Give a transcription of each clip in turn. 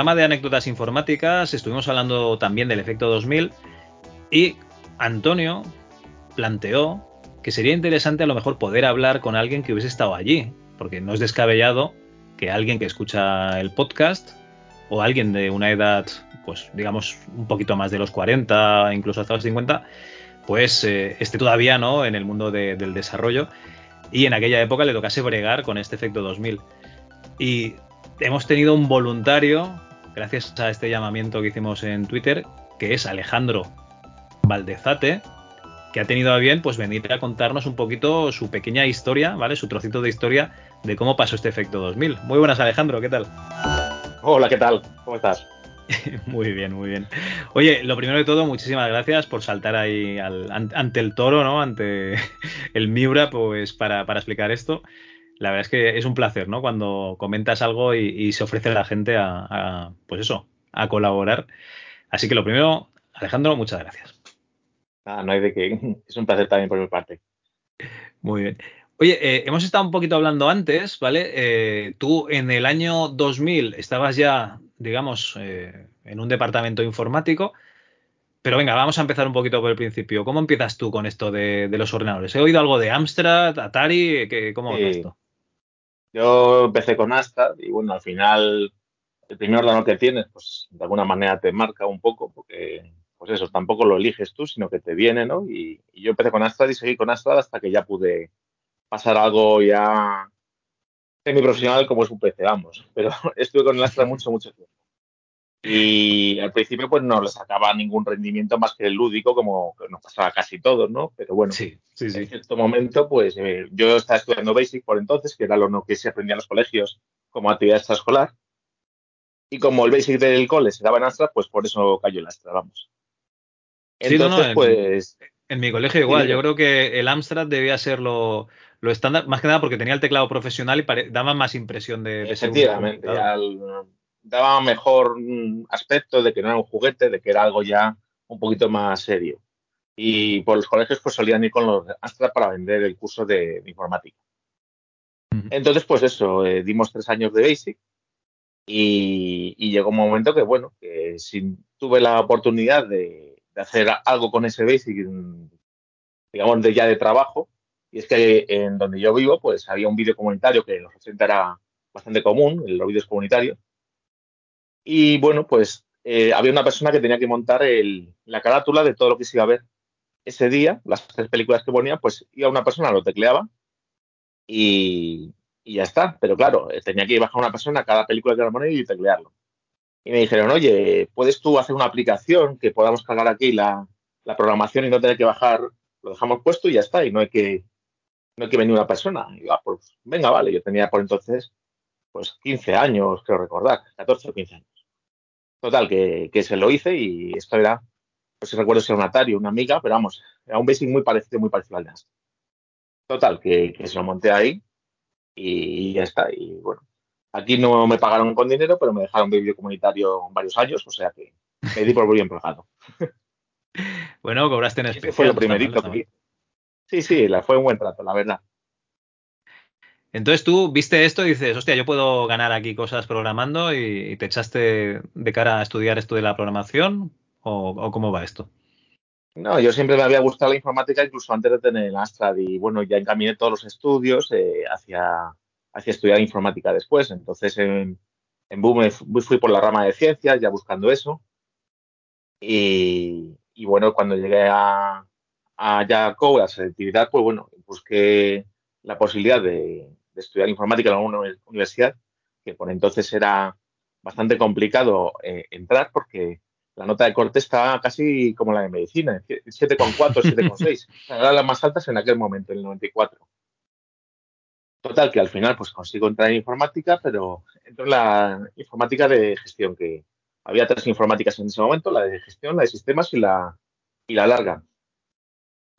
Programa de anécdotas informáticas estuvimos hablando también del efecto 2000 y Antonio planteó que sería interesante a lo mejor poder hablar con alguien que hubiese estado allí, porque no es descabellado que alguien que escucha el podcast o alguien de una edad, pues digamos, un poquito más de los 40, incluso hasta los 50, pues eh, esté todavía ¿no? en el mundo del desarrollo y en aquella época le tocase bregar con este efecto 2000. Y hemos tenido un voluntario, gracias a este llamamiento que hicimos en Twitter, que es Alejandro Valdezate, que ha tenido a bien pues venir a contarnos un poquito su pequeña historia, ¿vale? Su trocito de historia de cómo pasó este efecto 2000. Muy buenas, Alejandro, ¿qué tal? Hola, ¿qué tal? ¿Cómo estás? muy bien, muy bien. Oye, lo primero de todo, muchísimas gracias por saltar ahí ante el toro, ¿no? Ante el Miura, pues para, para explicar esto la verdad es que es un placer, ¿no? Cuando comentas algo y, se ofrece a la gente a, pues eso, a colaborar. Así que lo primero, Alejandro, muchas gracias. Ah, no hay de qué. Es un placer también por mi parte. Muy bien. Oye, eh, hemos estado un poquito hablando antes, ¿vale? Eh, tú en el año 2000 estabas ya, digamos, eh, en un departamento informático. Pero venga, vamos a empezar un poquito por el principio. ¿Cómo empiezas tú con esto de, los ordenadores? He oído algo de Amstrad, Atari, ¿cómo es esto? Yo empecé con Astra y bueno, al final el primer ordenador que tienes, pues de alguna manera te marca un poco, porque pues eso, tampoco lo eliges tú, sino que te viene, ¿no? Y, yo empecé con Astra y seguí con Astra hasta que ya pude pasar algo ya semi-profesional como es un PC, vamos. Pero estuve con el mucho, mucho tiempo. Y al principio pues no le sacaba ningún rendimiento más que el lúdico, como nos pasaba casi todos, ¿no? Pero bueno, sí, sí, en cierto momento pues eh, yo estaba estudiando Basic por entonces, que era lo que se aprendía en los colegios como actividad extraescolar. Y como el Basic del cole se daba en Astra, pues por eso cayó el Astra, vamos. Entonces, en, pues... En mi colegio igual, yo creo que el Amstrad debía ser lo, estándar, más que nada porque tenía el teclado profesional y daba más impresión de, de Efectivamente, daba mejor aspecto de que no era un juguete, de que era algo ya un poquito más serio. Y por los colegios pues solían ir con los Astra para vender el curso de, informática. Entonces, pues eso, eh, dimos tres años de Basic y, llegó un momento que, bueno, que si tuve la oportunidad de, hacer algo con ese Basic, digamos, de ya de trabajo, y es que en donde yo vivo, pues había un vídeo comunitario que en los 80 era bastante común, los vídeos comunitarios, y bueno, pues eh, había una persona que tenía que montar la carátula de todo lo que se iba a ver ese día, las tres películas que ponía, pues iba una persona, lo tecleaba y, ya está. Pero claro, eh, tenía que bajar una persona cada película que iba a poner y teclearlo. Y me dijeron, oye, ¿puedes tú hacer una aplicación que podamos cargar aquí la, programación y no tener que bajar? Lo dejamos puesto y ya está, y no hay que, no hay que venir una persona. Y yo, ah, pues venga, vale, yo tenía por entonces pues 15 años, creo recordar, 14 o 15 años. Total, que, se lo hice y esto era, pues recuerdo ser un Atari, una amiga, pero vamos, era un basic muy parecido, muy parecido al de Total, que, se lo monté ahí y ya está. Y bueno, aquí no me pagaron con dinero, pero me dejaron vídeo comunitario varios años, o sea que me di por muy bien pagado. Bueno, cobraste en especial. Fue lo primerito Sí, sí, fue un buen trato, la verdad. Entonces tú viste esto y dices, hostia, yo puedo ganar aquí cosas programando y, te echaste de cara a estudiar esto de la programación o, cómo va esto? No, yo siempre me había gustado la informática incluso antes de tener el Astra y bueno, ya encaminé todos los estudios eh, hacia, hacia estudiar informática después. Entonces en, Boom fui por la rama de ciencias ya buscando eso. Y, bueno, cuando llegué a, a ya a selectividad, pues bueno, busqué la posibilidad de, estudiar informática en alguna universidad, que por entonces era bastante complicado eh, entrar porque la nota de corte estaba casi como la de medicina, 7,4, 7,6. Era las más altas en aquel momento, en el 94. Total, que al final pues consigo entrar en informática, pero entro en la informática de gestión, que había tres informáticas en ese momento, la de gestión, la de sistemas y la, y la larga.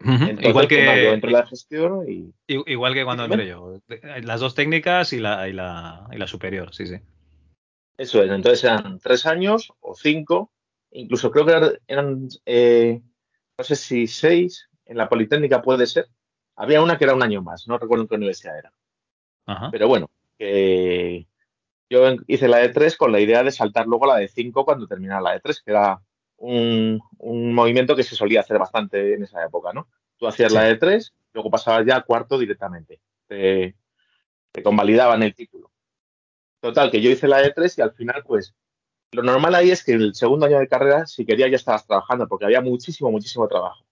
Igual que yo entro en la gestión y... Igual que cuando entré yo. Las dos técnicas y la, y la, y la superior, sí, sí. Eso es, entonces eran tres años o cinco, incluso creo que eran, eh, no sé si seis, en la Politécnica puede ser. Había una que era un año más, no recuerdo en qué universidad era. Pero bueno, yo hice la de 3 con la idea de saltar luego la de 5 cuando terminara la de 3, que era un, movimiento que se solía hacer bastante en esa época, ¿no? Tú hacías la de 3, luego pasabas ya a cuarto directamente. Te, convalidaban el título. Total, que yo hice la de 3 y al final, pues, lo normal ahí es que en el segundo año de carrera, si querías, ya estabas trabajando, porque había muchísimo, muchísimo trabajo.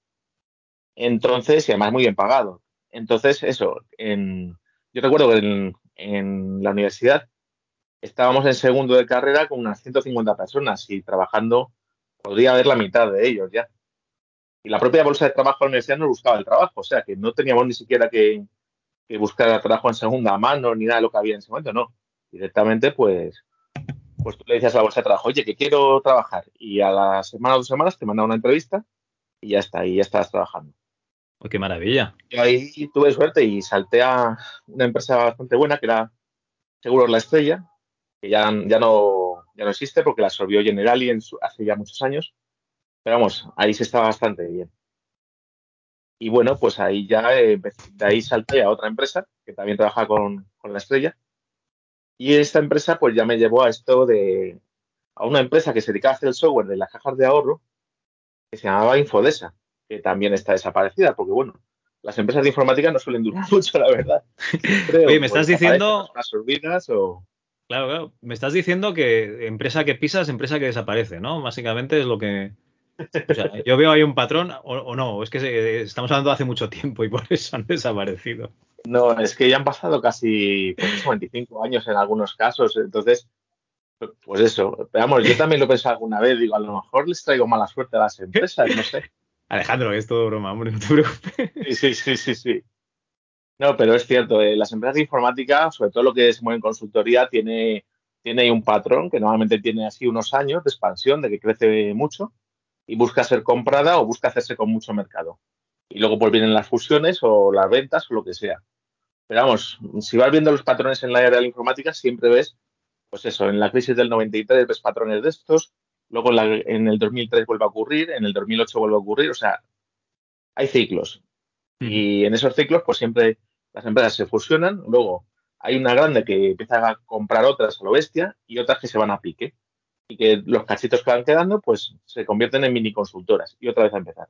Entonces, y además muy bien pagado. Entonces, eso, en, yo recuerdo que en, la universidad estábamos en segundo de carrera con unas 150 personas y trabajando, podría haber la mitad de ellos ya. Y la propia bolsa de trabajo de la universidad nos buscaba el trabajo, o sea que no teníamos ni siquiera que, buscar trabajo en segunda mano ni nada de lo que había en ese momento, no. Directamente, pues, pues tú le decías a la bolsa de trabajo, oye, que quiero trabajar. Y a la semana o dos semanas te mandaba una entrevista y ya está, y ya estabas trabajando. Oh, ¡Qué maravilla! Yo ahí tuve suerte y salté a una empresa bastante buena que era Seguros La Estrella, que ya, ya, no, ya no existe porque la absorbió Generali en hace ya muchos años. Pero vamos, ahí se estaba bastante bien. Y bueno, pues ahí ya eh, de ahí salté a otra empresa que también trabaja con, con, la estrella. Y esta empresa pues ya me llevó a esto de a una empresa que se dedicaba a hacer el software de las cajas de ahorro que se llamaba Infodesa que también está desaparecida, porque bueno, las empresas de informática no suelen durar mucho, la verdad. Oye, me estás diciendo... o... Claro, claro. Me estás diciendo que empresa que pisas, empresa que desaparece, ¿no? Básicamente es lo que... O sea, yo veo ahí un patrón o, no, es que estamos hablando de hace mucho tiempo y por eso han desaparecido. No, es que ya han pasado casi 25 pues, años en algunos casos, entonces, pues eso. Vamos, yo también lo pensado alguna vez, digo, a lo mejor les traigo mala suerte a las empresas, no sé. Alejandro, es todo broma, hombre, no te preocupes. Sí, sí, sí, sí. No, pero es cierto, eh, las empresas de informática, sobre todo lo que se mueve en consultoría, tiene, tiene un patrón que normalmente tiene así unos años de expansión, de que crece mucho y busca ser comprada o busca hacerse con mucho mercado. Y luego pues vienen las fusiones o las ventas o lo que sea. Pero vamos, si vas viendo los patrones en la área de la informática, siempre ves, pues eso, en la crisis del 93 ves patrones de estos, luego en, el 2003 vuelve a ocurrir, en el 2008 vuelve a ocurrir, o sea, hay ciclos. Y en esos ciclos, pues siempre las empresas se fusionan, luego hay una grande que empieza a comprar otras a lo bestia y otras que se van a pique. Y que los cachitos que van quedando, pues se convierten en mini consultoras y otra vez a empezar.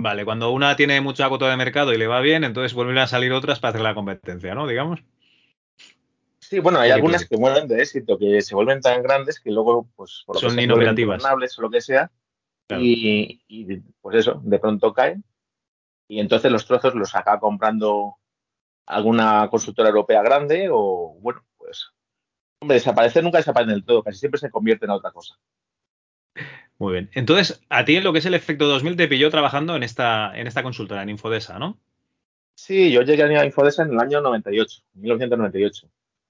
Vale, cuando una tiene mucha cuota de mercado y le va bien, entonces vuelven a salir otras para hacer la competencia, ¿no? Digamos. Sí, bueno, hay algunas que mueren de éxito, que se vuelven tan grandes que luego, pues, por lo son inoperativas. o lo que sea, y, pues eso, de pronto caen. Y entonces los trozos los acaba comprando alguna consultora europea grande o, bueno, pues, hombre, desaparecer nunca desaparece del todo, casi siempre se convierte en otra cosa. Muy bien. Entonces, a ti en lo que es el efecto 2000 te pilló trabajando en esta, en esta consultora, en Infodesa, ¿no? Sí, yo llegué a Infodesa en el año 98, 1998.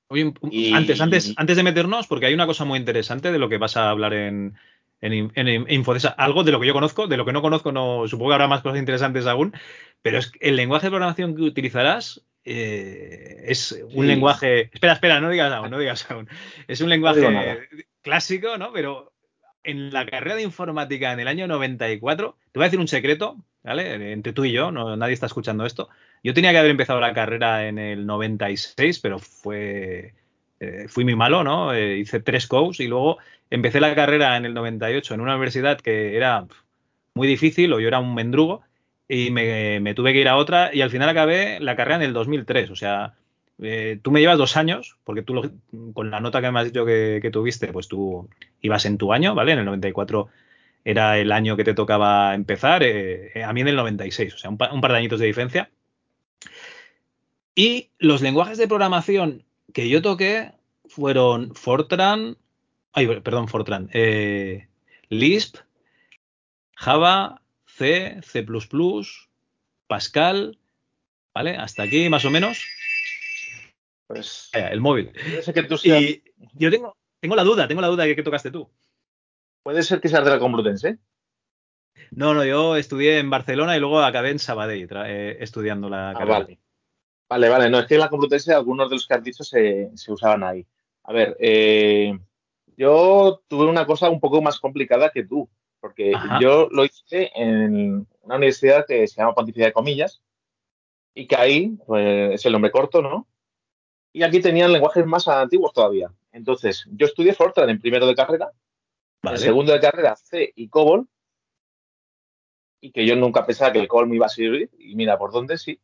Oye, antes, antes, antes de meternos, porque hay una cosa muy interesante de lo que vas a hablar en, en, Infodesa, algo de lo que yo conozco, de lo que no conozco, no supongo que habrá más cosas interesantes aún, pero es el lenguaje de programación que utilizarás eh, es un lenguaje. Espera, espera, no digas aún, no digas aún. Es un lenguaje clásico, ¿no? Pero en la carrera de informática en el año 94, te voy a decir un secreto, ¿vale? Entre tú y yo, no, nadie está escuchando esto. Yo tenía que haber empezado la carrera en el 96, pero fue eh, fui muy malo, ¿no? Eh, hice tres courses y luego empecé la carrera en el 98 en una universidad que era muy difícil o yo era un mendrugo y me, tuve que ir a otra y al final acabé la carrera en el 2003. O sea, eh, tú me llevas dos años, porque tú con la nota que me has dicho que, tuviste, pues tú ibas en tu año, ¿vale? En el 94 era el año que te tocaba empezar, a mí en el 96, o sea, un, un par de añitos de diferencia Y los lenguajes de programación que yo toqué fueron Fortran, ay, perdón, Fortran, eh, Lisp, Java, C, C++, Pascal, ¿vale? Hasta aquí más o menos. Pues el móvil. que tú seas... Y yo tengo, tengo la duda, tengo la duda de qué tocaste tú. Puede ser que seas de la Complutense. No, no, yo estudié en Barcelona y luego acabé en Sabadell eh, estudiando la ah, carrera. Vale. Vale, vale, no, es que en la Complutense algunos de los que has dicho se, usaban ahí. A ver, eh, yo tuve una cosa un poco más complicada que tú, porque yo lo hice en una universidad que se llama Pontificia de Comillas y que ahí pues, es el nombre corto, ¿no? Y aquí tenían lenguajes más antiguos todavía. Entonces, yo estudié Fortran en primero de carrera, en segundo de carrera C y COBOL, y que yo nunca pensaba que el COBOL me iba a servir, y mira por dónde sí.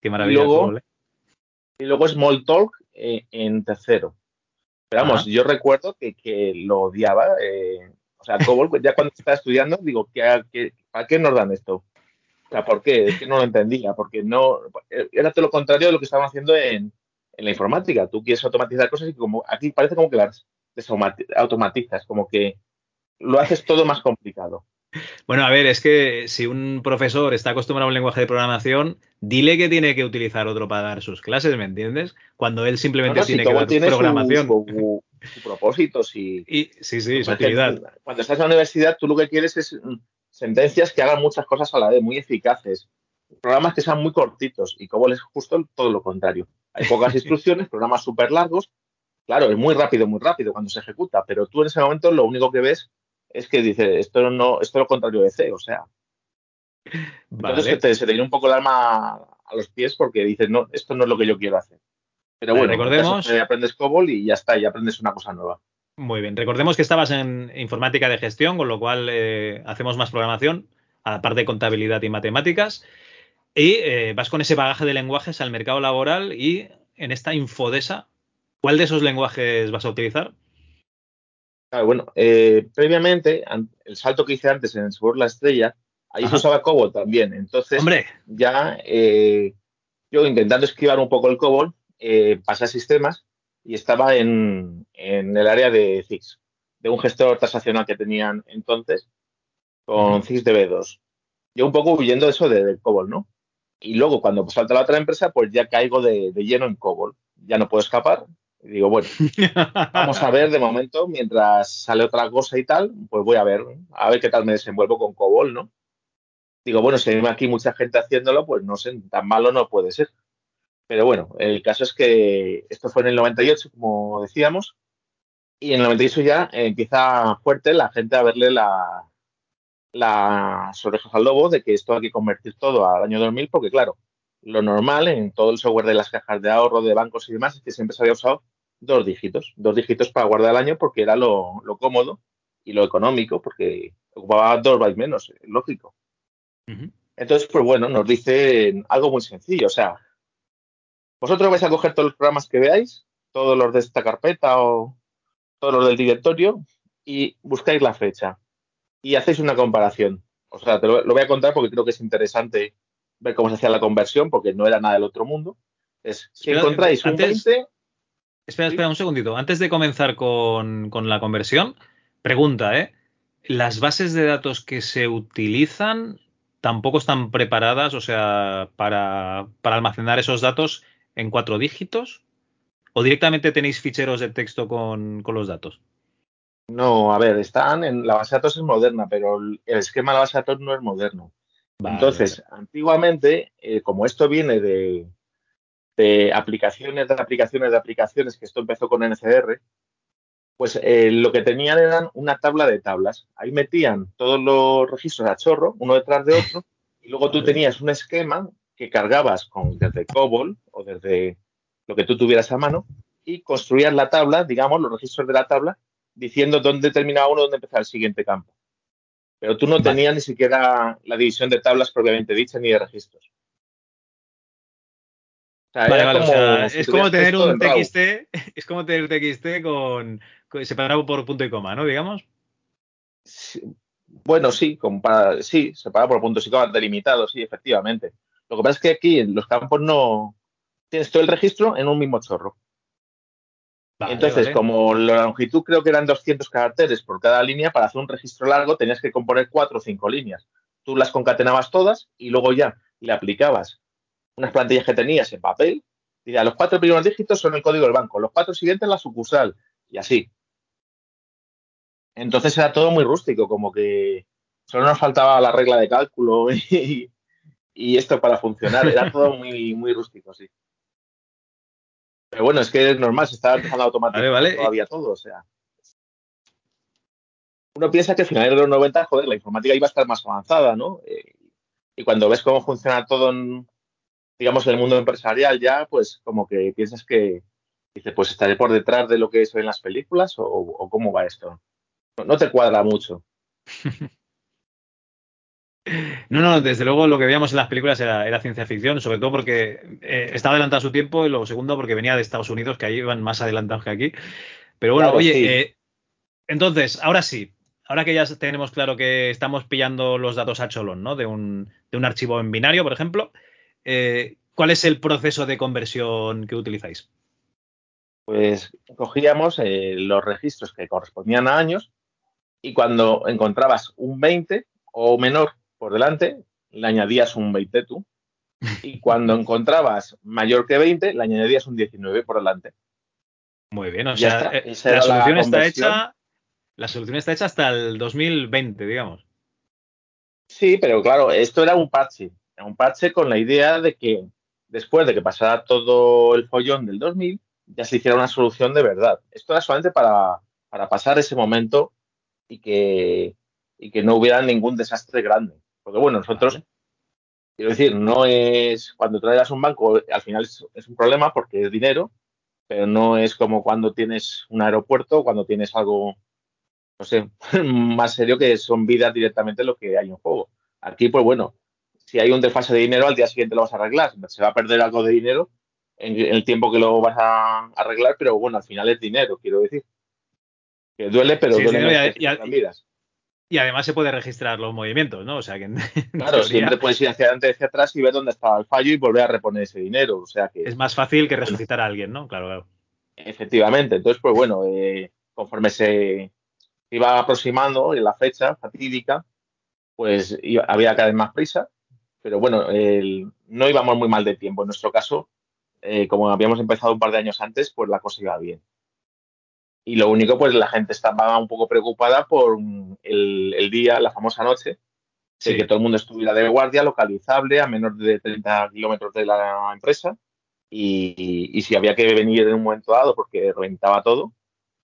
Qué maravilla. Y luego, ¿eh? y luego Smalltalk eh, en tercero. Pero vamos, yo recuerdo que, lo odiaba. Eh, o sea, COBOL, ya cuando estaba estudiando, digo, ¿qué, qué, ¿para qué nos dan esto? O sea, ¿por qué? Es que no lo entendía, porque no. Era todo lo contrario de lo que estaban haciendo en, en la informática. Tú quieres automatizar cosas y como aquí parece como que las automatizas, como que lo haces todo más complicado. Bueno, a ver, es que si un profesor está acostumbrado a un lenguaje de programación, dile que tiene que utilizar otro para dar sus clases, ¿me entiendes? Cuando él simplemente tiene que dar programación. Su, su, propósito, y, sí, sí, su actividad. Cuando estás en la universidad, tú lo que quieres es mm, sentencias que hagan muchas cosas a la vez, muy eficaces. Programas que sean muy cortitos y como es justo todo lo contrario. Hay pocas instrucciones, programas súper largos. Claro, es muy rápido, muy rápido cuando se ejecuta, pero tú en ese momento lo único que ves es que dice, esto no, esto es lo contrario de C, o sea. Entonces te, se te viene un poco el alma a los pies porque dices, no, esto no es lo que yo quiero hacer. Pero bueno, recordemos. aprendes COBOL y ya está, y aprendes una cosa nueva. Muy bien, recordemos que estabas en informática de gestión, con lo cual eh, hacemos más programación, aparte de contabilidad y matemáticas. Y eh, vas con ese bagaje de lenguajes al mercado laboral y en esta infodesa, ¿cuál de esos lenguajes vas a utilizar? Bueno, eh, previamente, el salto que hice antes en el Seguro La Estrella, ahí se usaba COBOL también. Entonces, Hombre. ya eh, yo intentando esquivar un poco el COBOL, pasé a sistemas y estaba en, el área de CIX, de un gestor transaccional que tenían entonces con CIX DB2. Yo un poco huyendo de eso de, COBOL, ¿no? Y luego, cuando salta la otra empresa, pues ya caigo de, lleno en COBOL. Ya no puedo escapar. Y digo, bueno, vamos a ver de momento, mientras sale otra cosa y tal, pues voy a ver, a ver qué tal me desenvuelvo con COBOL, ¿no? Digo, bueno, si hay aquí mucha gente haciéndolo, pues no sé, tan malo no puede ser. Pero bueno, el caso es que esto fue en el 98, como decíamos, y en el 98 ya empieza fuerte la gente a verle la, las orejas al lobo de que esto hay que convertir todo al año 2000 porque, claro, lo normal en todo el software de las cajas de ahorro, de bancos y demás es que siempre se había usado dos dígitos, dos dígitos para guardar el año porque era lo, cómodo y lo económico porque ocupaba dos bytes menos, lógico. Entonces, pues bueno, nos dicen algo muy sencillo, o sea, vosotros vais a coger todos los programas que veáis, todos los de esta carpeta o todos los del directorio y buscáis la fecha y hacéis una comparación. O sea, te lo, voy a contar porque creo que es interesante ver cómo se hacía la conversión, porque no era nada del otro mundo. Es, si encontráis un 20... Espera, espera un segundito. Antes de comenzar con, la conversión, pregunta, ¿eh? ¿Las bases de datos que se utilizan tampoco están preparadas, o sea, para, almacenar esos datos en cuatro dígitos? ¿O directamente tenéis ficheros de texto con los datos? No, a ver, están en la base de datos es moderna, pero el esquema de la base de datos no es moderno. Entonces, antiguamente, eh, como esto viene de, aplicaciones, de aplicaciones, de aplicaciones, que esto empezó con NCR, pues eh, lo que tenían eran una tabla de tablas. Ahí metían todos los registros a chorro, uno detrás de otro, y luego tú tenías un esquema que cargabas con, desde COBOL o desde lo que tú tuvieras a mano y construías la tabla, digamos, los registros de la tabla diciendo dónde terminaba uno, dónde empezaba el siguiente campo. Pero tú no tenías ni siquiera la división de tablas propiamente dicha ni de registros. es como tener un TXT, es como tener TXT con, separado por punto y coma, ¿no? Digamos. bueno, sí, sí, separado por puntos y comas, delimitado, sí, efectivamente. Lo que pasa es que aquí en los campos no, tienes todo el registro en un mismo chorro. Entonces, como la longitud creo que eran 200 caracteres por cada línea, para hacer un registro largo tenías que componer cuatro o cinco líneas. Tú las concatenabas todas y luego ya le aplicabas unas plantillas que tenías en papel. Y los cuatro primeros dígitos son el código del banco, los cuatro siguientes la sucursal y así. Entonces era todo muy rústico, como que solo nos faltaba la regla de cálculo y, y esto para funcionar. Era todo muy, muy rústico, sí. Pero bueno, es que es normal, se está empezando a automatizar todavía todo, o sea. Uno piensa que a finales de los 90, joder, la informática iba a estar más avanzada, ¿no? Eh, y cuando ves cómo funciona todo en, digamos, en el mundo empresarial ya, pues como que piensas que, dices, pues estaré por detrás de lo que es en las películas o, cómo va esto. no te cuadra mucho. No, no, desde luego lo que veíamos en las películas era, ciencia ficción, sobre todo porque eh, estaba adelantado a su tiempo y lo segundo porque venía de Estados Unidos, que ahí iban más adelantados que aquí. Pero bueno, oye, eh, entonces, ahora sí, ahora que ya tenemos claro que estamos pillando los datos a cholón, ¿no? De un, de un archivo en binario, por ejemplo, eh, ¿cuál es el proceso de conversión que utilizáis? Pues cogíamos los registros que correspondían a años y cuando encontrabas un 20 o menor por delante, le añadías un 20 tú. Y cuando encontrabas mayor que 20, le añadías un 19 por delante. Muy bien, o sea, eh, la solución está hecha. La solución está hecha hasta el 2020, digamos. Sí, pero claro, esto era un parche. un parche con la idea de que después de que pasara todo el follón del 2000, ya se hiciera una solución de verdad. Esto era solamente para, para pasar ese momento y que, y que no hubiera ningún desastre grande. Porque bueno, nosotros, quiero decir, no es cuando traes un banco, al final es, un problema porque es dinero, pero no es como cuando tienes un aeropuerto, cuando tienes algo, no sé, más serio que son vidas directamente lo que hay en juego. Aquí, pues bueno, si hay un desfase de dinero, al día siguiente lo vas a arreglar. Se va a perder algo de dinero en el tiempo que lo vas a arreglar, pero bueno, al final es dinero, quiero decir. Que duele, pero duele. Y además se puede registrar los movimientos, ¿no? O sea que. Claro, siempre puedes ir hacia adelante y hacia atrás y ver dónde estaba el fallo y volver a reponer ese dinero. O sea que. Es más fácil que resucitar a alguien, ¿no? Claro, claro. Efectivamente. Entonces, pues bueno, eh, conforme se iba aproximando en la fecha fatídica, pues había cada vez más prisa. Pero bueno, no íbamos muy mal de tiempo. En nuestro caso, eh, como habíamos empezado un par de años antes, pues la cosa iba bien. Y lo único, pues la gente estaba un poco preocupada por el, día, la famosa noche, de que todo el mundo estuviera de guardia, localizable, a menos de 30 kilómetros de la empresa. Y, si había que venir en un momento dado porque reventaba todo,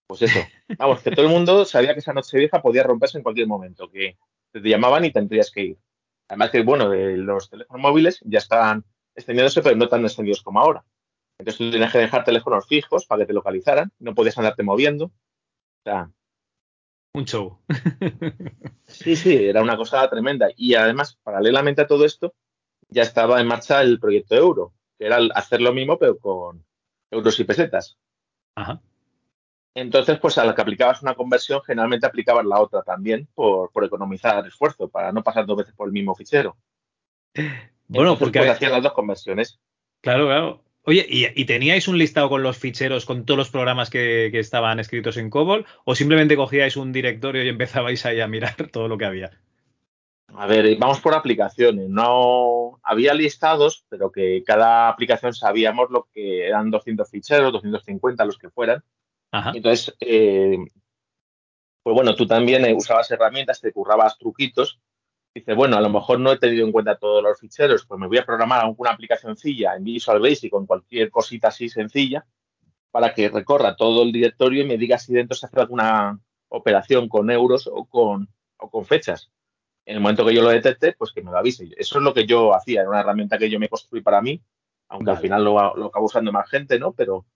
pues eso. Vamos, que todo el mundo sabía que esa noche vieja podía romperse en cualquier momento, que te llamaban y tendrías que ir. Además que, bueno, los teléfonos móviles ya están extendiéndose, pero no tan extendidos como ahora. Entonces tú tenías que dejar teléfonos fijos para que te localizaran, no podías andarte moviendo. O sea, un show. sí, sí, era una cosa tremenda. Y además, paralelamente a todo esto, ya estaba en marcha el proyecto Euro, que era hacer lo mismo, pero con euros y pesetas. Ajá. Entonces, pues a la que aplicabas una conversión, generalmente aplicabas la otra también por, economizar esfuerzo, para no pasar dos veces por el mismo fichero. Bueno, porque pues, hacían las dos conversiones. Claro, claro. Oye, ¿y, teníais un listado con los ficheros, con todos los programas que, estaban escritos en COBOL? ¿O simplemente cogíais un directorio y empezabais ahí a mirar todo lo que había? A ver, vamos por aplicaciones. No había listados, pero que cada aplicación sabíamos lo que eran 200 ficheros, 250, los que fueran. Entonces, eh, pues bueno, tú también usabas herramientas, te currabas truquitos dice, bueno, a lo mejor no he tenido en cuenta todos los ficheros, pues me voy a programar una aplicacióncilla en Visual Basic con cualquier cosita así sencilla para que recorra todo el directorio y me diga si dentro se hace alguna operación con euros o con, o con fechas. En el momento que yo lo detecte, pues que me lo avise. Eso es lo que yo hacía, era una herramienta que yo me construí para mí, aunque al final lo, lo acabo usando más gente, ¿no? Pero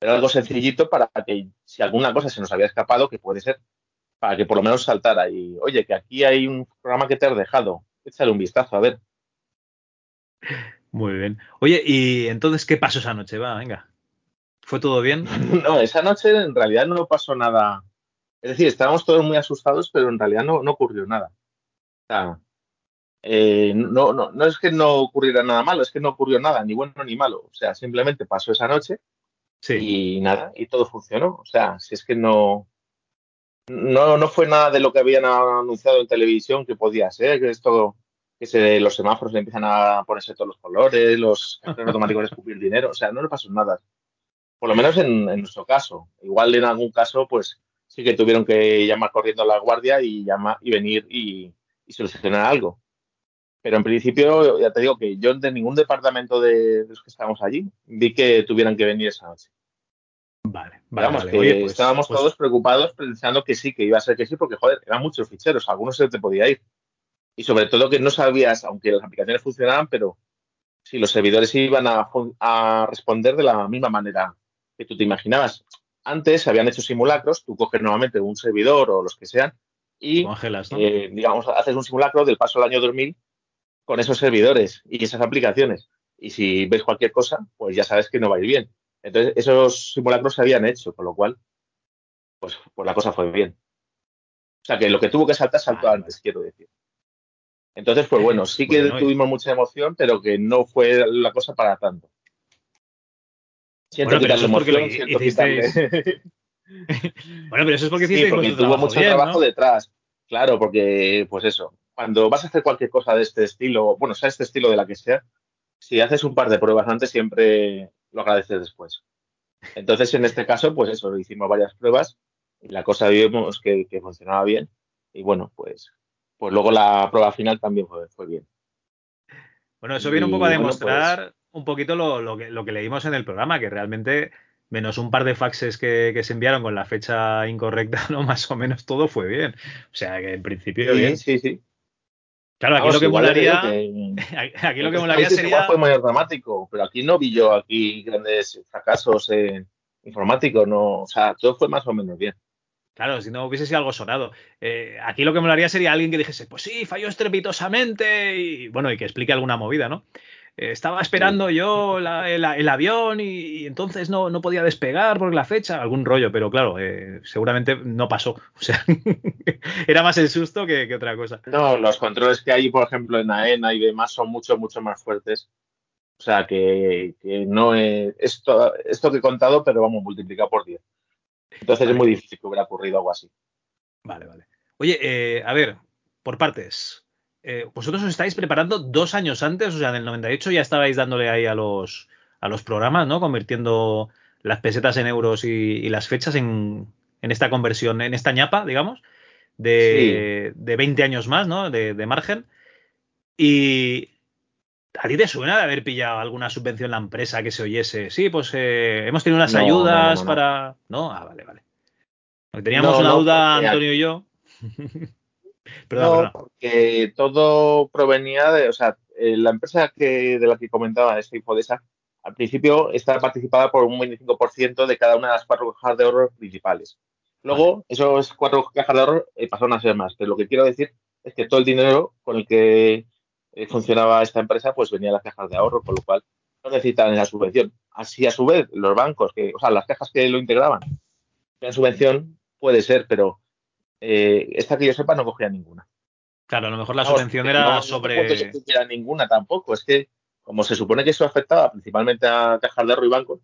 era algo sencillito para que si alguna cosa se nos había escapado, que puede ser, para que por lo menos saltara y, oye, que aquí hay un programa que te has dejado, échale un vistazo, a ver. Muy bien. Oye, ¿y entonces qué pasó esa noche? Va, venga. ¿Fue todo bien? no, esa noche en realidad no pasó nada. Es decir, estábamos todos muy asustados, pero en realidad no, no ocurrió nada. O sea, eh, no, no, no es que no ocurriera nada malo, es que no ocurrió nada, ni bueno ni malo. O sea, simplemente pasó esa noche y nada, y todo funcionó. O sea, si es que no, no, no fue nada de lo que habían anunciado en televisión que podía ser, que esto, que se, los semáforos le empiezan a ponerse todos los colores, los automáticos de escupir dinero. O sea, no le pasó nada. Por lo menos en, nuestro caso. Igual en algún caso, pues sí que tuvieron que llamar corriendo a la guardia y, llama, y venir y, solucionar algo pero en principio, ya te digo que yo de ningún departamento de los que estábamos allí vi que tuvieran que venir esa noche. Vale, vale. Vamos, que pues, estábamos pues todos preocupados pensando que sí, que iba a ser que sí, porque joder, eran muchos ficheros, algunos se te podía ir. Y sobre todo que no sabías, aunque las aplicaciones funcionaban, pero si los servidores iban a, responder de la misma manera que tú te imaginabas. Antes se habían hecho simulacros, tú coges nuevamente un servidor o los que sean y, eh, digamos, haces un simulacro del paso al año 2000 con esos servidores y esas aplicaciones. Y si ves cualquier cosa, pues ya sabes que no va a ir bien. Entonces, esos simulacros se habían hecho, con lo cual, pues, pues la cosa fue bien. O sea, que lo que tuvo que saltar, saltó antes, quiero decir. Entonces, pues bueno, sí que tuvimos mucha emoción, pero que no fue la cosa para tanto. Siento bueno, pero emoción, siento bueno, pero eso es porque hiciste sí, porque tuvo mucho trabajo detrás. Claro, porque, pues eso, cuando vas a hacer cualquier cosa de este estilo, bueno, sea este estilo de la que sea, si haces un par de pruebas antes, siempre lo agradeces después. Entonces, en este caso, pues eso, hicimos varias pruebas y la cosa vimos que, funcionaba bien. Y bueno, pues, pues luego la prueba final también fue, bien. Bueno, eso viene un poco a demostrar pues un poquito lo, que, lo que leímos en el programa, que realmente menos un par de faxes que, se enviaron con la fecha incorrecta, no más o menos todo fue bien. O sea que en principio sí, bien. Sí, sí. Claro, aquí lo que molaría. aquí lo que molaría sería. fue muy dramático, pero aquí no vi yo aquí grandes fracasos informáticos, no. O sea, todo fue más o menos bien. Claro, si no hubiese sido algo sonado. Eh, aquí lo que molaría sería alguien que dijese, pues sí, falló estrepitosamente y bueno, y que explique alguna movida, ¿no? Eh, estaba esperando yo el, avión y, entonces no, no, podía despegar por la fecha, algún rollo, pero claro, eh, seguramente no pasó. O sea, era más el susto que, otra cosa. No, los controles que hay, por ejemplo, en AENA y demás son mucho, mucho más fuertes. O sea, que, no es esto, esto que he contado, pero vamos, multiplicado por 10. Entonces es muy difícil que hubiera ocurrido algo así. Vale, vale. Oye, eh, a ver, por partes. Eh, vosotros os estáis preparando dos años antes, o sea, en el 98 ya estabais dándole ahí a los, a los programas, ¿no? Convirtiendo las pesetas en euros y, las fechas en, en, esta conversión, en esta ñapa, digamos, de, de 20 años más, ¿no? De, margen. Y ¿A ti te suena de haber pillado alguna subvención la empresa que se oyese? Sí, pues eh, hemos tenido unas ayudas para. No, ah, vale, vale. teníamos una duda, Antonio y yo. no, porque todo provenía de, o sea, eh, la empresa que, de la que comentaba, esta Infodesa, al principio estaba participada por un 25% de cada una de las cuatro cajas de ahorro principales. Luego, esos cuatro cajas de ahorro eh, pasaron a ser más, pero lo que quiero decir es que todo el dinero con el que eh, funcionaba esta empresa, pues venía de las cajas de ahorro, con lo cual no necesitaban la subvención. Así, a su vez, los bancos, que, o sea, las cajas que lo integraban, la subvención puede ser, pero eh, esta que yo sepa no cogía ninguna. Claro, a lo mejor la subvención era sobre. No cogiera ninguna tampoco. Es que, como se supone que eso afectaba principalmente a cajas de ahorro y bancos,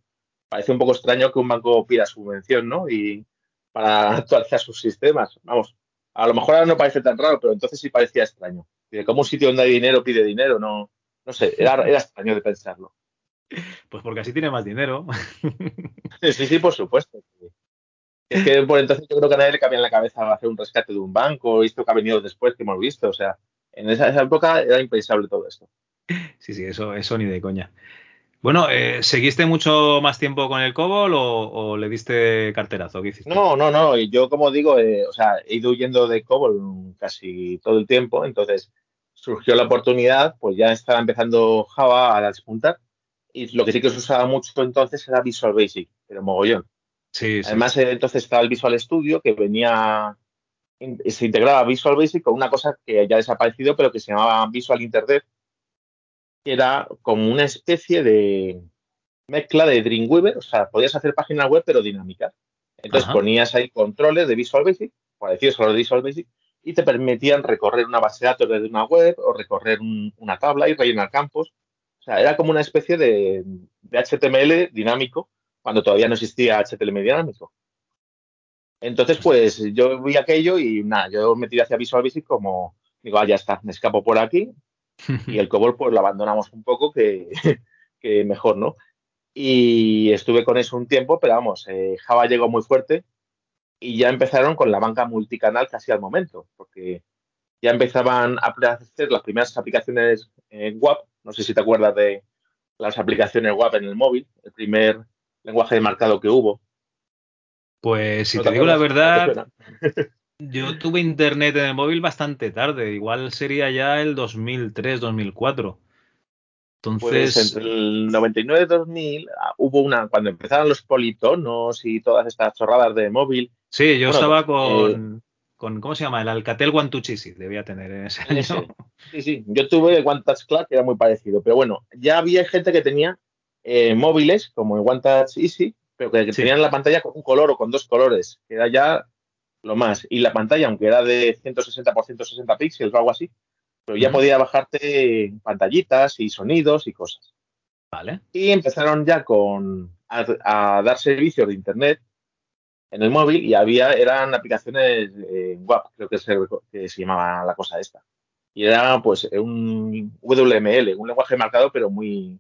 parece un poco extraño que un banco pida subvención, ¿no? Y para actualizar sus sistemas. Vamos, a lo mejor ahora no parece tan raro, pero entonces sí parecía extraño. Como un sitio donde hay dinero pide dinero, no, no sé, era, era extraño de pensarlo. Pues porque así tiene más dinero. Sí, sí, por supuesto. Es que por entonces yo creo que a nadie le cabía en la cabeza hacer un rescate de un banco, esto que ha venido después, que hemos visto. O sea, en esa, época era impensable todo esto. Sí, sí, eso, eso ni de coña. Bueno, eh, ¿seguiste mucho más tiempo con el COBOL o, le diste carterazo? No, no, no. Yo, como digo, eh, o sea, he ido huyendo de COBOL casi todo el tiempo. Entonces surgió la oportunidad, pues ya estaba empezando Java a despuntar. Y lo que sí que se usaba mucho entonces era Visual Basic, pero mogollón. Además, entonces estaba el Visual Studio que venía, se integraba Visual Basic con una cosa que ya ha desaparecido, pero que se llamaba Visual Internet, que era como una especie de mezcla de Dreamweaver, o sea, podías hacer páginas web pero dinámicas. Entonces ponías ahí controles de Visual Basic, parecidos a los de Visual Basic, y te permitían recorrer una base de datos desde una web o recorrer una tabla y rellenar campos. O sea, era como una especie de, HTML dinámico cuando todavía no existía HTML dinámico. Entonces, pues yo vi aquello y nada, yo me tiré hacia Visual Basic como, digo, ah, ya está, me escapo por aquí y el COBOL pues lo abandonamos un poco que, que mejor, ¿no? Y estuve con eso un tiempo, pero vamos, eh, Java llegó muy fuerte y ya empezaron con la banca multicanal casi al momento, porque ya empezaban a aparecer las primeras aplicaciones WAP. No sé si te acuerdas de las aplicaciones WAP en el móvil, el primer lenguaje de marcado que hubo. Pues si te, digo la verdad, yo tuve internet en el móvil bastante tarde, igual sería ya el 2003, 2004. Pues entre el 99 y 2000 ah, hubo una, cuando empezaron los politonos y todas estas chorradas de móvil. Sí, yo estaba con, eh, con, ¿cómo se llama? El Alcatel One debía tener en ese año. Sí, sí, yo tuve el One Touch que era muy parecido, pero bueno, ya había gente que tenía eh, móviles como el One Touch Easy, pero que, tenían la pantalla con un color o con dos colores, que era ya lo más. Y la pantalla, aunque era de 160 por 160 píxeles o algo así, pero ya podía bajarte pantallitas y sonidos y cosas. Vale. Y empezaron ya con a, dar servicios de internet en el móvil y había eran aplicaciones en WAP, creo que se, que se llamaba la cosa esta. Y era pues un WML, un lenguaje marcado, pero muy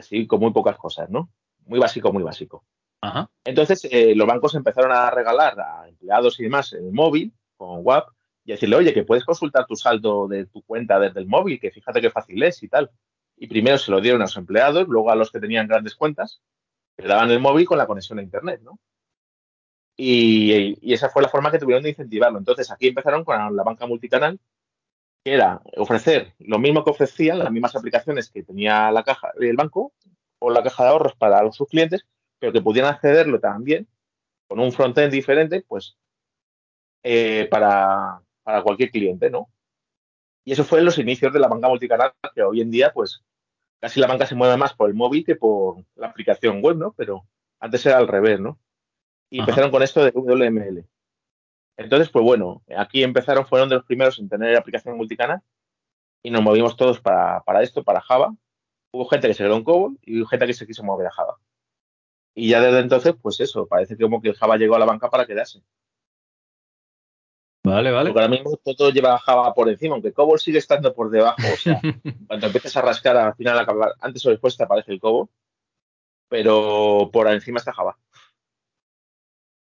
así con muy pocas cosas, ¿no? Muy básico, muy básico. Ajá. Entonces eh, los bancos empezaron a regalar a empleados y demás el móvil con WAP y decirle, oye, que puedes consultar tu saldo de tu cuenta desde el móvil, que fíjate qué fácil es y tal. Y primero se lo dieron a los empleados, luego a los que tenían grandes cuentas, le daban el móvil con la conexión a Internet, ¿no? Y, esa fue la forma que tuvieron de incentivarlo. Entonces aquí empezaron con la banca multicanal, era ofrecer lo mismo que ofrecían, las mismas aplicaciones que tenía la caja del banco o la caja de ahorros para sus clientes, pero que pudieran accederlo también con un frontend diferente, pues eh, para, para cualquier cliente, ¿no? Y eso fue en los inicios de la banca multicanal, que hoy en día, pues, casi la banca se mueve más por el móvil que por la aplicación web, ¿no? Pero antes era al revés, ¿no? Y empezaron con esto de WML. Entonces, pues bueno, aquí empezaron, fueron de los primeros en tener aplicación multicanal y nos movimos todos para, para esto, para Java. Hubo gente que se quedó en COBOL y hubo gente que se quiso mover a Java. Y ya desde entonces, pues eso, parece que como que Java llegó a la banca para quedarse. Vale, vale. Porque ahora mismo todo lleva Java por encima, aunque COBOL sigue estando por debajo. O sea, cuando empieces a rascar al final, antes o después te aparece el COBOL, pero por encima está Java.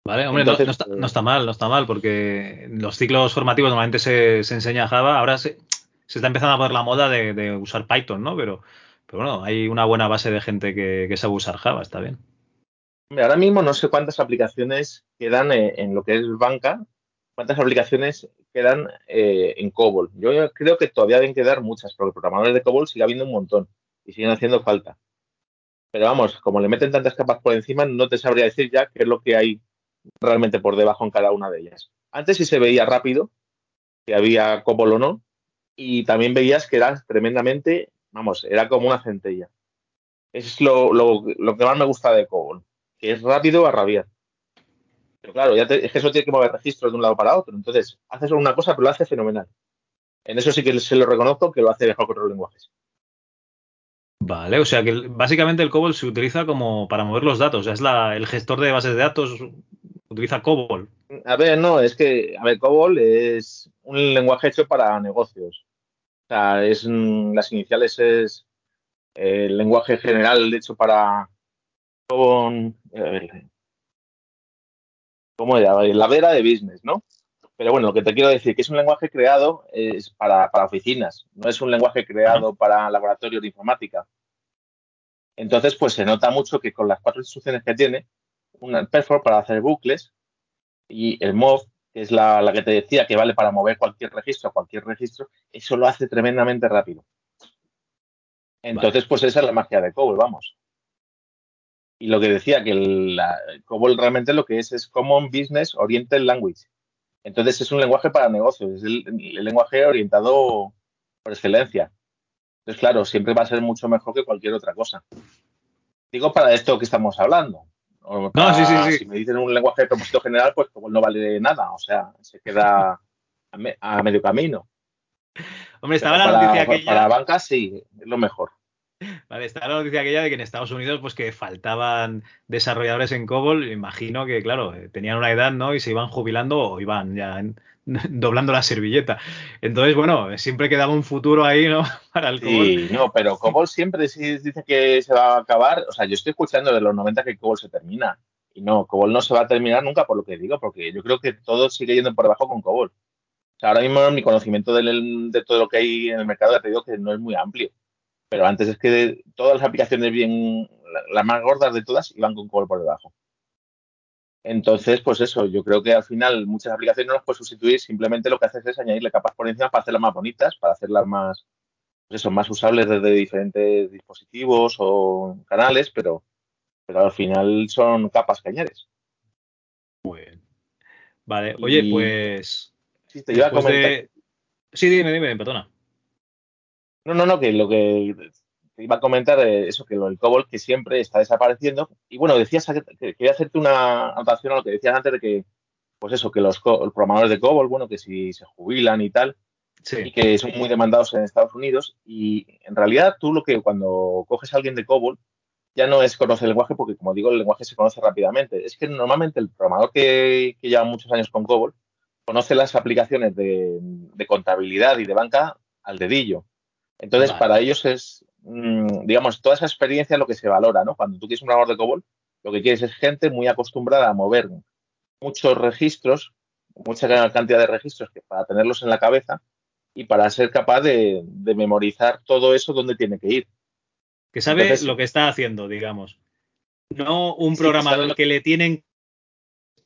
Vale, hombre, no, está, no, está, mal, no está mal, porque los ciclos formativos normalmente se, se enseña Java, ahora se, se, está empezando a poner la moda de, usar Python, ¿no? Pero, pero bueno, hay una buena base de gente que, que sabe usar Java, está bien. Ahora mismo no sé cuántas aplicaciones quedan eh, en lo que es banca cuántas aplicaciones quedan eh, en COBOL. Yo creo que todavía deben quedar muchas, porque programadores de COBOL sigue habiendo un montón y siguen haciendo falta. Pero vamos, como le meten tantas capas por encima, no te sabría decir ya qué es lo que hay realmente por debajo en cada una de ellas. Antes sí se veía rápido que había COBOL o no, y también veías que era tremendamente, vamos, era como una centella. Es lo, lo que más me gusta de COBOL, que es rápido a rabiar claro, ya es que eso tiene que mover registros de un lado para otro. Entonces, hace solo una cosa, pero lo hace fenomenal. En eso sí que se lo reconozco que lo hace mejor que otros lenguajes. Vale, o sea que básicamente el COBOL se utiliza como para mover los datos. es el gestor de bases de datos utiliza COBOL. A ver, no, es que, a ver, COBOL es un lenguaje hecho para negocios. O sea, es las iniciales es el lenguaje general hecho para con, ¿cómo era? La vera de business, ¿no? Pero bueno, lo que te quiero decir, que es un lenguaje creado es para, oficinas, no es un lenguaje creado para laboratorios de informática. Entonces, pues se nota mucho que con las cuatro instrucciones que tiene, un perfor para hacer bucles y el mov, que es la, que te decía que vale para mover cualquier registro, cualquier registro, eso lo hace tremendamente rápido. Entonces, pues esa es la magia de COBOL, vamos. Y lo que decía, que el, COBOL realmente lo que es es Common Business Oriented Language. Entonces es un lenguaje para negocios, es el, lenguaje orientado por excelencia. Entonces, claro, siempre va a ser mucho mejor que cualquier otra cosa. Digo para esto que estamos hablando. No, sí, sí, sí. Si me dicen un lenguaje de propósito general, pues COBOL no vale nada. O sea, se queda a, medio camino. Hombre, estaba la noticia aquella... Para la banca sí, es lo mejor. Vale, estaba la noticia aquella de que en Estados Unidos pues que faltaban desarrolladores en COBOL, imagino que claro, tenían una edad, ¿no? Y se iban jubilando o iban ya doblando la servilleta. Entonces, bueno, siempre quedaba un futuro ahí, ¿no? Para el COBOL. Sí, no, pero COBOL siempre dice que se va a acabar. O sea, yo estoy escuchando de los 90 que COBOL se termina. Y no, COBOL no se va a terminar nunca por lo que digo, porque yo creo que todo sigue yendo por debajo con COBOL. Ahora mismo mi conocimiento de, todo lo que hay en el mercado, ya te digo que no es muy amplio. Pero antes es que todas las aplicaciones bien, las más gordas de todas, iban con COBOL por debajo. Entonces, pues eso, yo creo que al final muchas aplicaciones no las puedes sustituir, simplemente lo que haces es añadirle capas por encima para hacerlas más bonitas, para hacerlas más, pues eso, más usables desde diferentes dispositivos o canales, pero pero al final son capas cañares. Muy bien. Vale, oye, pues. Sí, te iba a comentar. Sí, dime, dime, perdona. No, no, no, que lo que te iba a comentar es eso, que lo del COBOL que siempre está desapareciendo. Y bueno, decías que quería hacerte una anotación a lo que decías antes de que, pues eso, que los, programadores de COBOL, bueno, que si se jubilan y tal, y que son muy demandados en Estados Unidos. Y en realidad tú lo que cuando coges a alguien de COBOL, ya no es conocer el lenguaje, porque como digo, el lenguaje se conoce rápidamente. Es que normalmente el programador que, lleva muchos años con COBOL conoce las aplicaciones de, contabilidad y de banca al dedillo. Entonces, para ellos es, mm, digamos, toda esa experiencia es lo que se valora, ¿no? Cuando tú quieres un programador de COBOL, lo que quieres es gente muy acostumbrada a mover muchos registros, mucha cantidad de registros que para tenerlos en la cabeza y para ser capaz de memorizar todo eso donde tiene que ir que sabe lo que está haciendo, digamos. No un programador que le tienen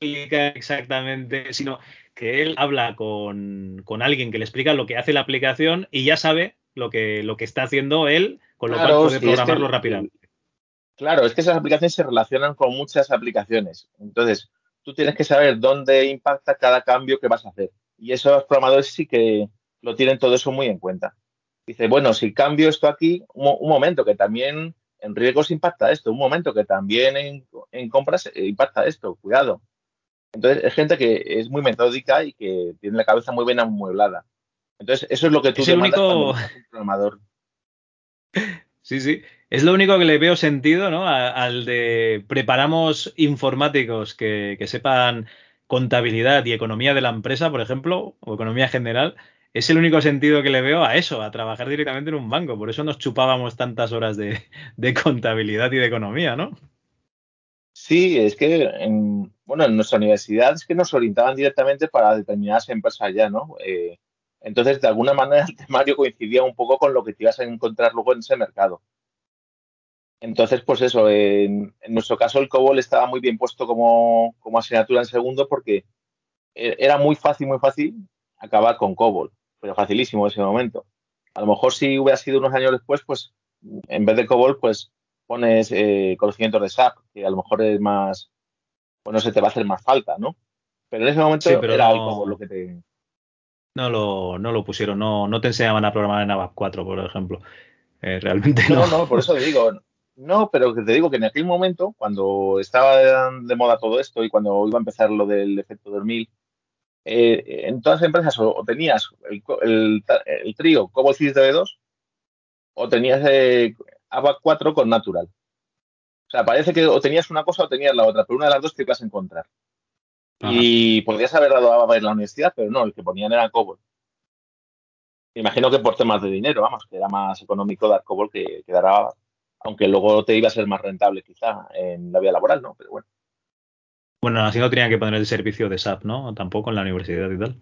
que explicar exactamente, sino que él habla con, alguien que le explica lo que hace la aplicación y ya sabe lo que, lo que está haciendo él, con lo cual puede programarlo rápidamente. Claro, es que esas aplicaciones se relacionan con muchas aplicaciones. Entonces, tú tienes que saber dónde impacta cada cambio que vas a hacer. Y esos programadores sí que lo tienen todo eso muy en cuenta dice, bueno, si cambio esto aquí, un, momento, que también en riesgos impacta esto, un momento, que también en, compras eh, impacta esto, cuidado. Entonces, es gente que es muy metódica y que tiene la cabeza muy bien amueblada. Entonces, eso es lo que tú es el único... programador. Sí, sí. Es lo único que le veo sentido, ¿no? al de preparamos informáticos que, que sepan contabilidad y economía de la empresa, por ejemplo, o economía general, es el único sentido que le veo a eso, a trabajar directamente en un banco. Por eso nos chupábamos tantas horas de, contabilidad y de economía, ¿no? Sí, es que en, bueno, en nuestra universidad es que nos orientaban directamente para determinadas empresas ya, ¿no? Eh, entonces, de alguna manera, el temario coincidía un poco con lo que te ibas a encontrar luego en ese mercado. Entonces, pues eso, en, nuestro caso el COBOL estaba muy bien puesto como, como asignatura en segundo porque e, era muy fácil, muy fácil acabar con COBOL pero facilísimo ese momento. A lo mejor si hubiera sido unos años después, pues en vez de COBOL, pues pones eh, conocimientos de SAP, que a lo mejor es más, bueno, se te va a hacer más falta, ¿no? Pero en ese momento era el COBOL lo que te... No lo, no lo pusieron, no, no te enseñaban a programar en ABAP 4, por ejemplo. Eh, realmente no. No, no, por eso te digo, no, pero te digo que en aquel momento, cuando estaba de moda todo esto y cuando iba a empezar lo del efecto 2000, eh, en todas las empresas o, tenías el, trío Cobol DB2 o tenías eh, ABAC 4 con Natural. O sea, parece que o tenías una cosa o tenías la otra, pero una de las dos te ibas a encontrar. Y podrías haber dado ABAC en la universidad, pero no, el que ponían era COBOL. Imagino que por temas de dinero, vamos, que era más económico dar COBOL que, que dar aunque luego te iba a ser más rentable quizá en la vida laboral, ¿no? Pero bueno. Bueno, así no tenían que poner el servicio de SAP, ¿no? Tampoco en la universidad y tal.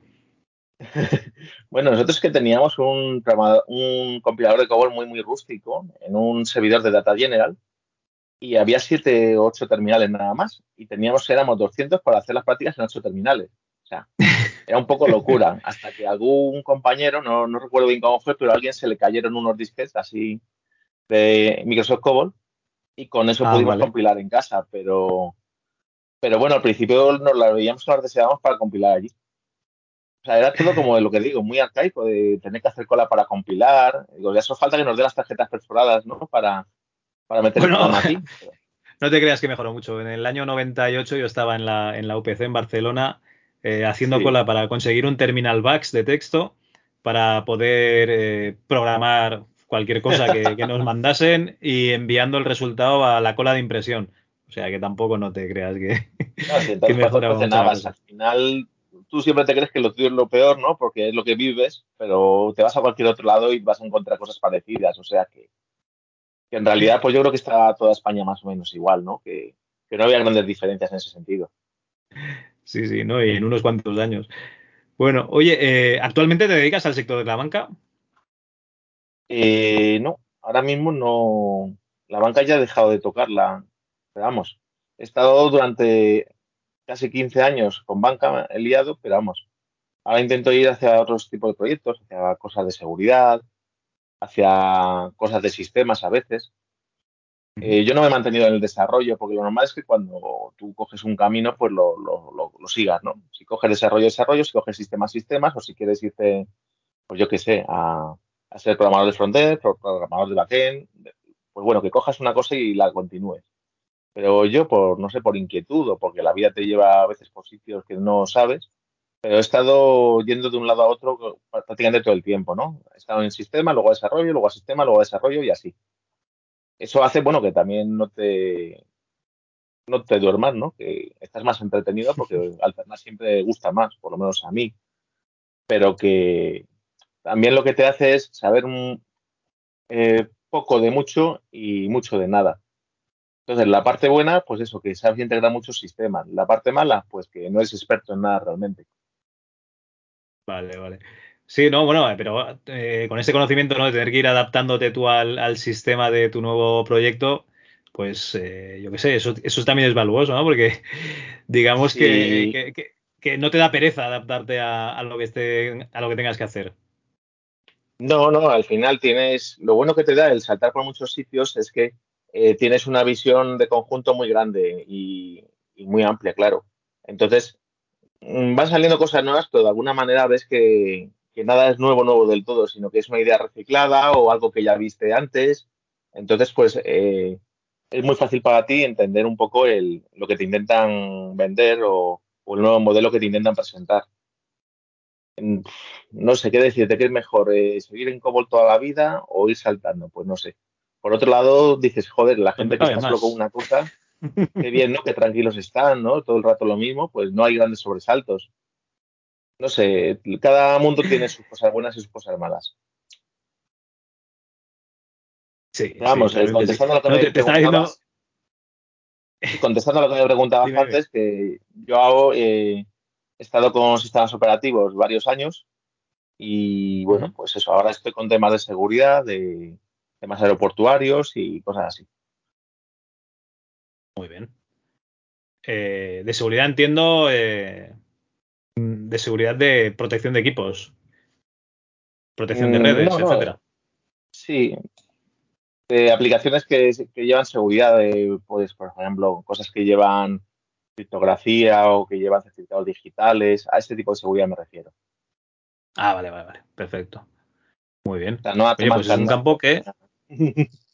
bueno, nosotros que teníamos un, un compilador de COBOL muy, muy rústico en un servidor de Data General y había siete o ocho terminales nada más y teníamos, éramos 200 para hacer las prácticas en ocho terminales. O sea, era un poco locura. Hasta que algún compañero, no, no recuerdo bien cómo fue, pero a alguien se le cayeron unos disquetes así de Microsoft COBOL y con eso ah, pudimos compilar en casa, pero pero bueno, al principio nos la veíamos nos deseábamos para compilar allí. O sea, era todo como de lo que digo, muy arcaico, de tener que hacer cola para compilar. Digo, ya solo falta que nos dé las tarjetas perforadas, ¿no? Para, para meter aquí. No te creas que mejoró mucho. En el año 98 yo estaba en la, en la UPC en Barcelona eh, haciendo cola para conseguir un terminal backs de texto para poder eh, programar cualquier cosa que, nos mandasen y enviando el resultado a la cola de impresión. O sea que tampoco no te creas que, no, que mejora Al final tú siempre te crees que lo tuyo es lo peor, ¿no? Porque es lo que vives, pero te vas a cualquier otro lado y vas a encontrar cosas parecidas. O sea que, que en realidad, pues yo creo que está toda España más o menos igual, ¿no? Que, que no había grandes diferencias en ese sentido. Sí, sí, ¿no? Y en unos cuantos años. Bueno, oye, eh, ¿actualmente te dedicas al sector de la banca? Eh, no, ahora mismo no. La banca ya ha dejado de tocarla. Pero vamos, he estado durante casi 15 años con banca, he liado, pero vamos. Ahora intento ir hacia otros tipos de proyectos, hacia cosas de seguridad, hacia cosas de sistemas a veces. Eh, yo no me he mantenido en el desarrollo, porque lo normal es que cuando tú coges un camino, pues lo, sigas, ¿no? Si coges desarrollo, desarrollo, si coges sistemas, sistemas, o si quieres irte, pues yo qué sé, a, ser programador de frontend, programador de backend, pues bueno, que cojas una cosa y la continúes. Pero yo, por, no sé, por inquietud o porque la vida te lleva a veces por sitios que no sabes, pero he estado yendo de un lado a otro prácticamente todo el tiempo, ¿no? He estado en sistema, luego a desarrollo, luego a sistema, luego a desarrollo y así eso hace, bueno, que también no te, no te duermas, ¿no? Que estás más entretenido porque alternar siempre gusta más, por lo menos a mí. Pero que también lo que te hace es saber un, eh, poco de mucho y mucho de nada. Entonces, la parte buena, pues eso, que sabes integrar muchos sistemas. La parte mala, pues que no eres experto en nada realmente. Vale, vale. Sí, no, bueno, pero eh, con ese conocimiento, ¿no? De tener que ir adaptándote tú al, sistema de tu nuevo proyecto, pues eh, yo qué sé, eso, eso también es valuoso, ¿no? Porque digamos que, no te da pereza adaptarte a, lo que esté, a lo que tengas que hacer. No, no, al final tienes, lo bueno que te da el saltar por muchos sitios es que eh, tienes una visión de conjunto muy grande y, y muy amplia, claro. Entonces, van saliendo cosas nuevas, pero de alguna manera ves que, que nada es nuevo, nuevo del todo, sino que es una idea reciclada o algo que ya viste antes. Entonces, pues eh, es muy fácil para ti entender un poco el, lo que te intentan vender o, el nuevo modelo que te intentan presentar. No sé qué decirte, ¿qué es mejor? Eh, ¿Seguir en COBOL toda la vida o ir saltando? Pues no sé. Por otro lado, dices, joder, la gente que está solo con una cosa, qué bien, ¿no? Qué tranquilos están, ¿no? Todo el rato lo mismo, pues no hay grandes sobresaltos no sé, cada mundo tiene sus cosas buenas y sus cosas malas. Sí, Vamos, eh, contestando, a lo que me preguntabas, contestando a lo que me preguntabas antes, que yo hago, eh, he estado con sistemas operativos varios años y bueno, pues eso, ahora estoy con temas de seguridad, de temas aeroportuarios y cosas así. Muy bien. Eh, de seguridad entiendo de seguridad de protección de equipos, protección de mm, redes, etcétera. Sí, aplicaciones que, llevan seguridad, pues por ejemplo, cosas que llevan criptografía o que llevan certificados digitales, a este tipo de seguridad me refiero. Ah, vale, vale, vale, perfecto. Muy bien. no pues es un campo que...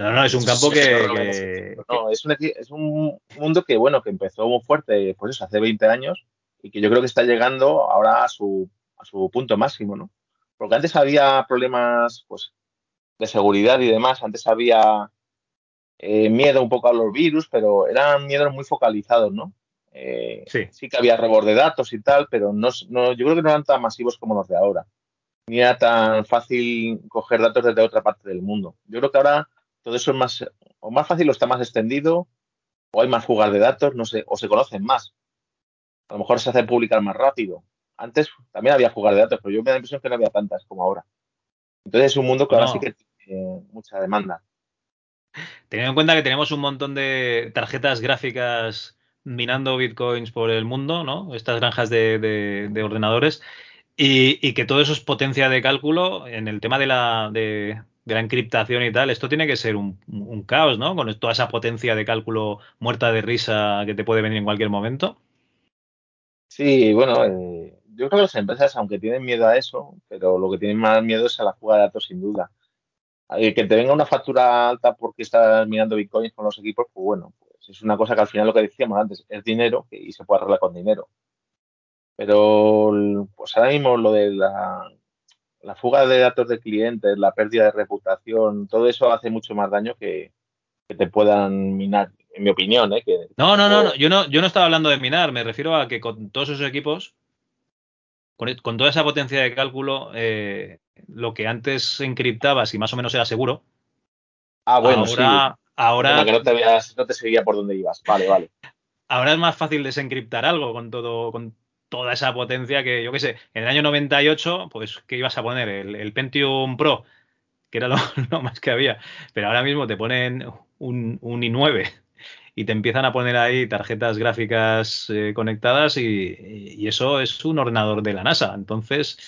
No, no, es un campo que... No, es un, es un mundo que, bueno, que empezó muy fuerte, pues eso, hace 20 años y que yo creo que está llegando ahora a su, a su punto máximo, ¿no? Porque antes había problemas, pues, de seguridad y demás, antes había eh, miedo un poco a los virus, pero eran miedos muy focalizados, ¿no? Eh, sí. sí. que había rebord de datos y tal, pero no, no, yo creo que no eran tan masivos como los de ahora. Ni era tan fácil coger datos desde otra parte del mundo. Yo creo que ahora todo eso es más, o más fácil o está más extendido, o hay más fugas de datos, no sé, o se conocen más a lo mejor se hace publicar más rápido. Antes también había jugar de datos, pero yo me da la impresión que no había tantas como ahora. Entonces es un mundo que ahora sí que tiene mucha demanda. Teniendo en cuenta que tenemos un montón de tarjetas gráficas minando bitcoins por el mundo, ¿no? Estas granjas de, ordenadores. Y, que todo eso es potencia de cálculo en el tema de la, de, la encriptación y tal. Esto tiene que ser un, un, caos, ¿no? Con toda esa potencia de cálculo muerta de risa que te puede venir en cualquier momento. Sí, bueno, eh, yo creo que las empresas, aunque tienen miedo a eso, pero lo que tienen más miedo es a la fuga de datos, sin duda. que te venga una factura alta porque estás mirando bitcoins con los equipos, pues bueno, pues es una cosa que al final lo que decíamos antes es dinero y se puede arreglar con dinero. Pero pues ahora mismo lo de la, la fuga de datos de clientes, la pérdida de reputación, todo eso hace mucho más daño que, que te puedan minar, en mi opinión. ¿eh? Que, no, no, no, no, yo no, yo no estaba hablando de minar, me refiero a que con todos esos equipos, con, con toda esa potencia de cálculo, eh, lo que antes encriptabas y más o menos era seguro. Ah, bueno, ahora, sí. ahora Bueno, que no te, veas, no te seguía por dónde ibas. Vale, vale. ahora es más fácil desencriptar algo con todo, con toda esa potencia que, yo qué sé, en el año 98, pues, ¿qué ibas a poner? El, el Pentium Pro, que era lo, lo, más que había. Pero ahora mismo te ponen un, un i9 y te empiezan a poner ahí tarjetas gráficas eh, conectadas y, y, eso es un ordenador de la NASA. Entonces,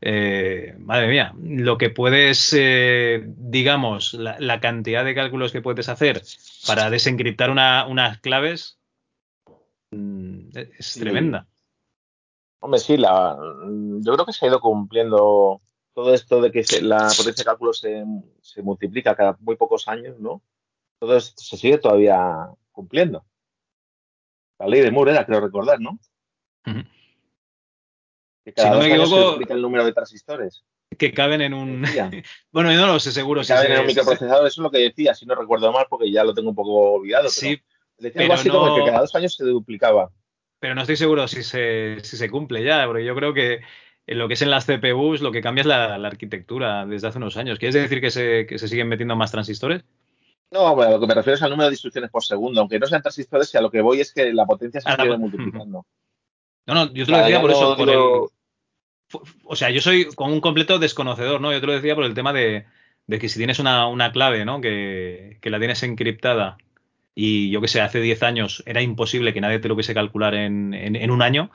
eh, madre mía, lo que puedes, eh, digamos, la, la, cantidad de cálculos que puedes hacer para desencriptar una, unas claves mm, es tremenda. Hombre, sí, la, yo creo que se ha ido cumpliendo todo esto de que se- la potencia de cálculo se, se multiplica cada muy pocos años, ¿no? Todo esto se sigue todavía cumpliendo. La ley de Moore era, creo recordar, ¿no? Que cada Si no me se equivoco- duplica el número de transistores. Que caben en un. Bueno, yo no lo sé seguro Que si caben se- en un se- microprocesador, eso es lo que decía, si no recuerdo mal, porque ya lo tengo un poco olvidado. Sí, pero decía pero algo así como que cada dos años se duplicaba. Pero no estoy seguro si se, si se cumple ya, porque yo creo que en lo que es en las CPUs lo que cambia es la, la arquitectura desde hace unos años. ¿Quieres decir que se, que se siguen metiendo más transistores? No, bueno, lo que me refiero es al número de instrucciones por segundo, aunque no sean transistores, y a lo que voy es que la potencia se Ah, sigue po- multiplicando. No, no, yo te lo decía por eso, por digo- el. fu- O sea, yo soy como un completo desconocedor, ¿no? Yo te lo decía por el tema de, de que si tienes una, una clave, ¿no? Que, que la tienes encriptada y yo que sé, hace 10 años era imposible que nadie te lo hubiese calcular en, en, en un año.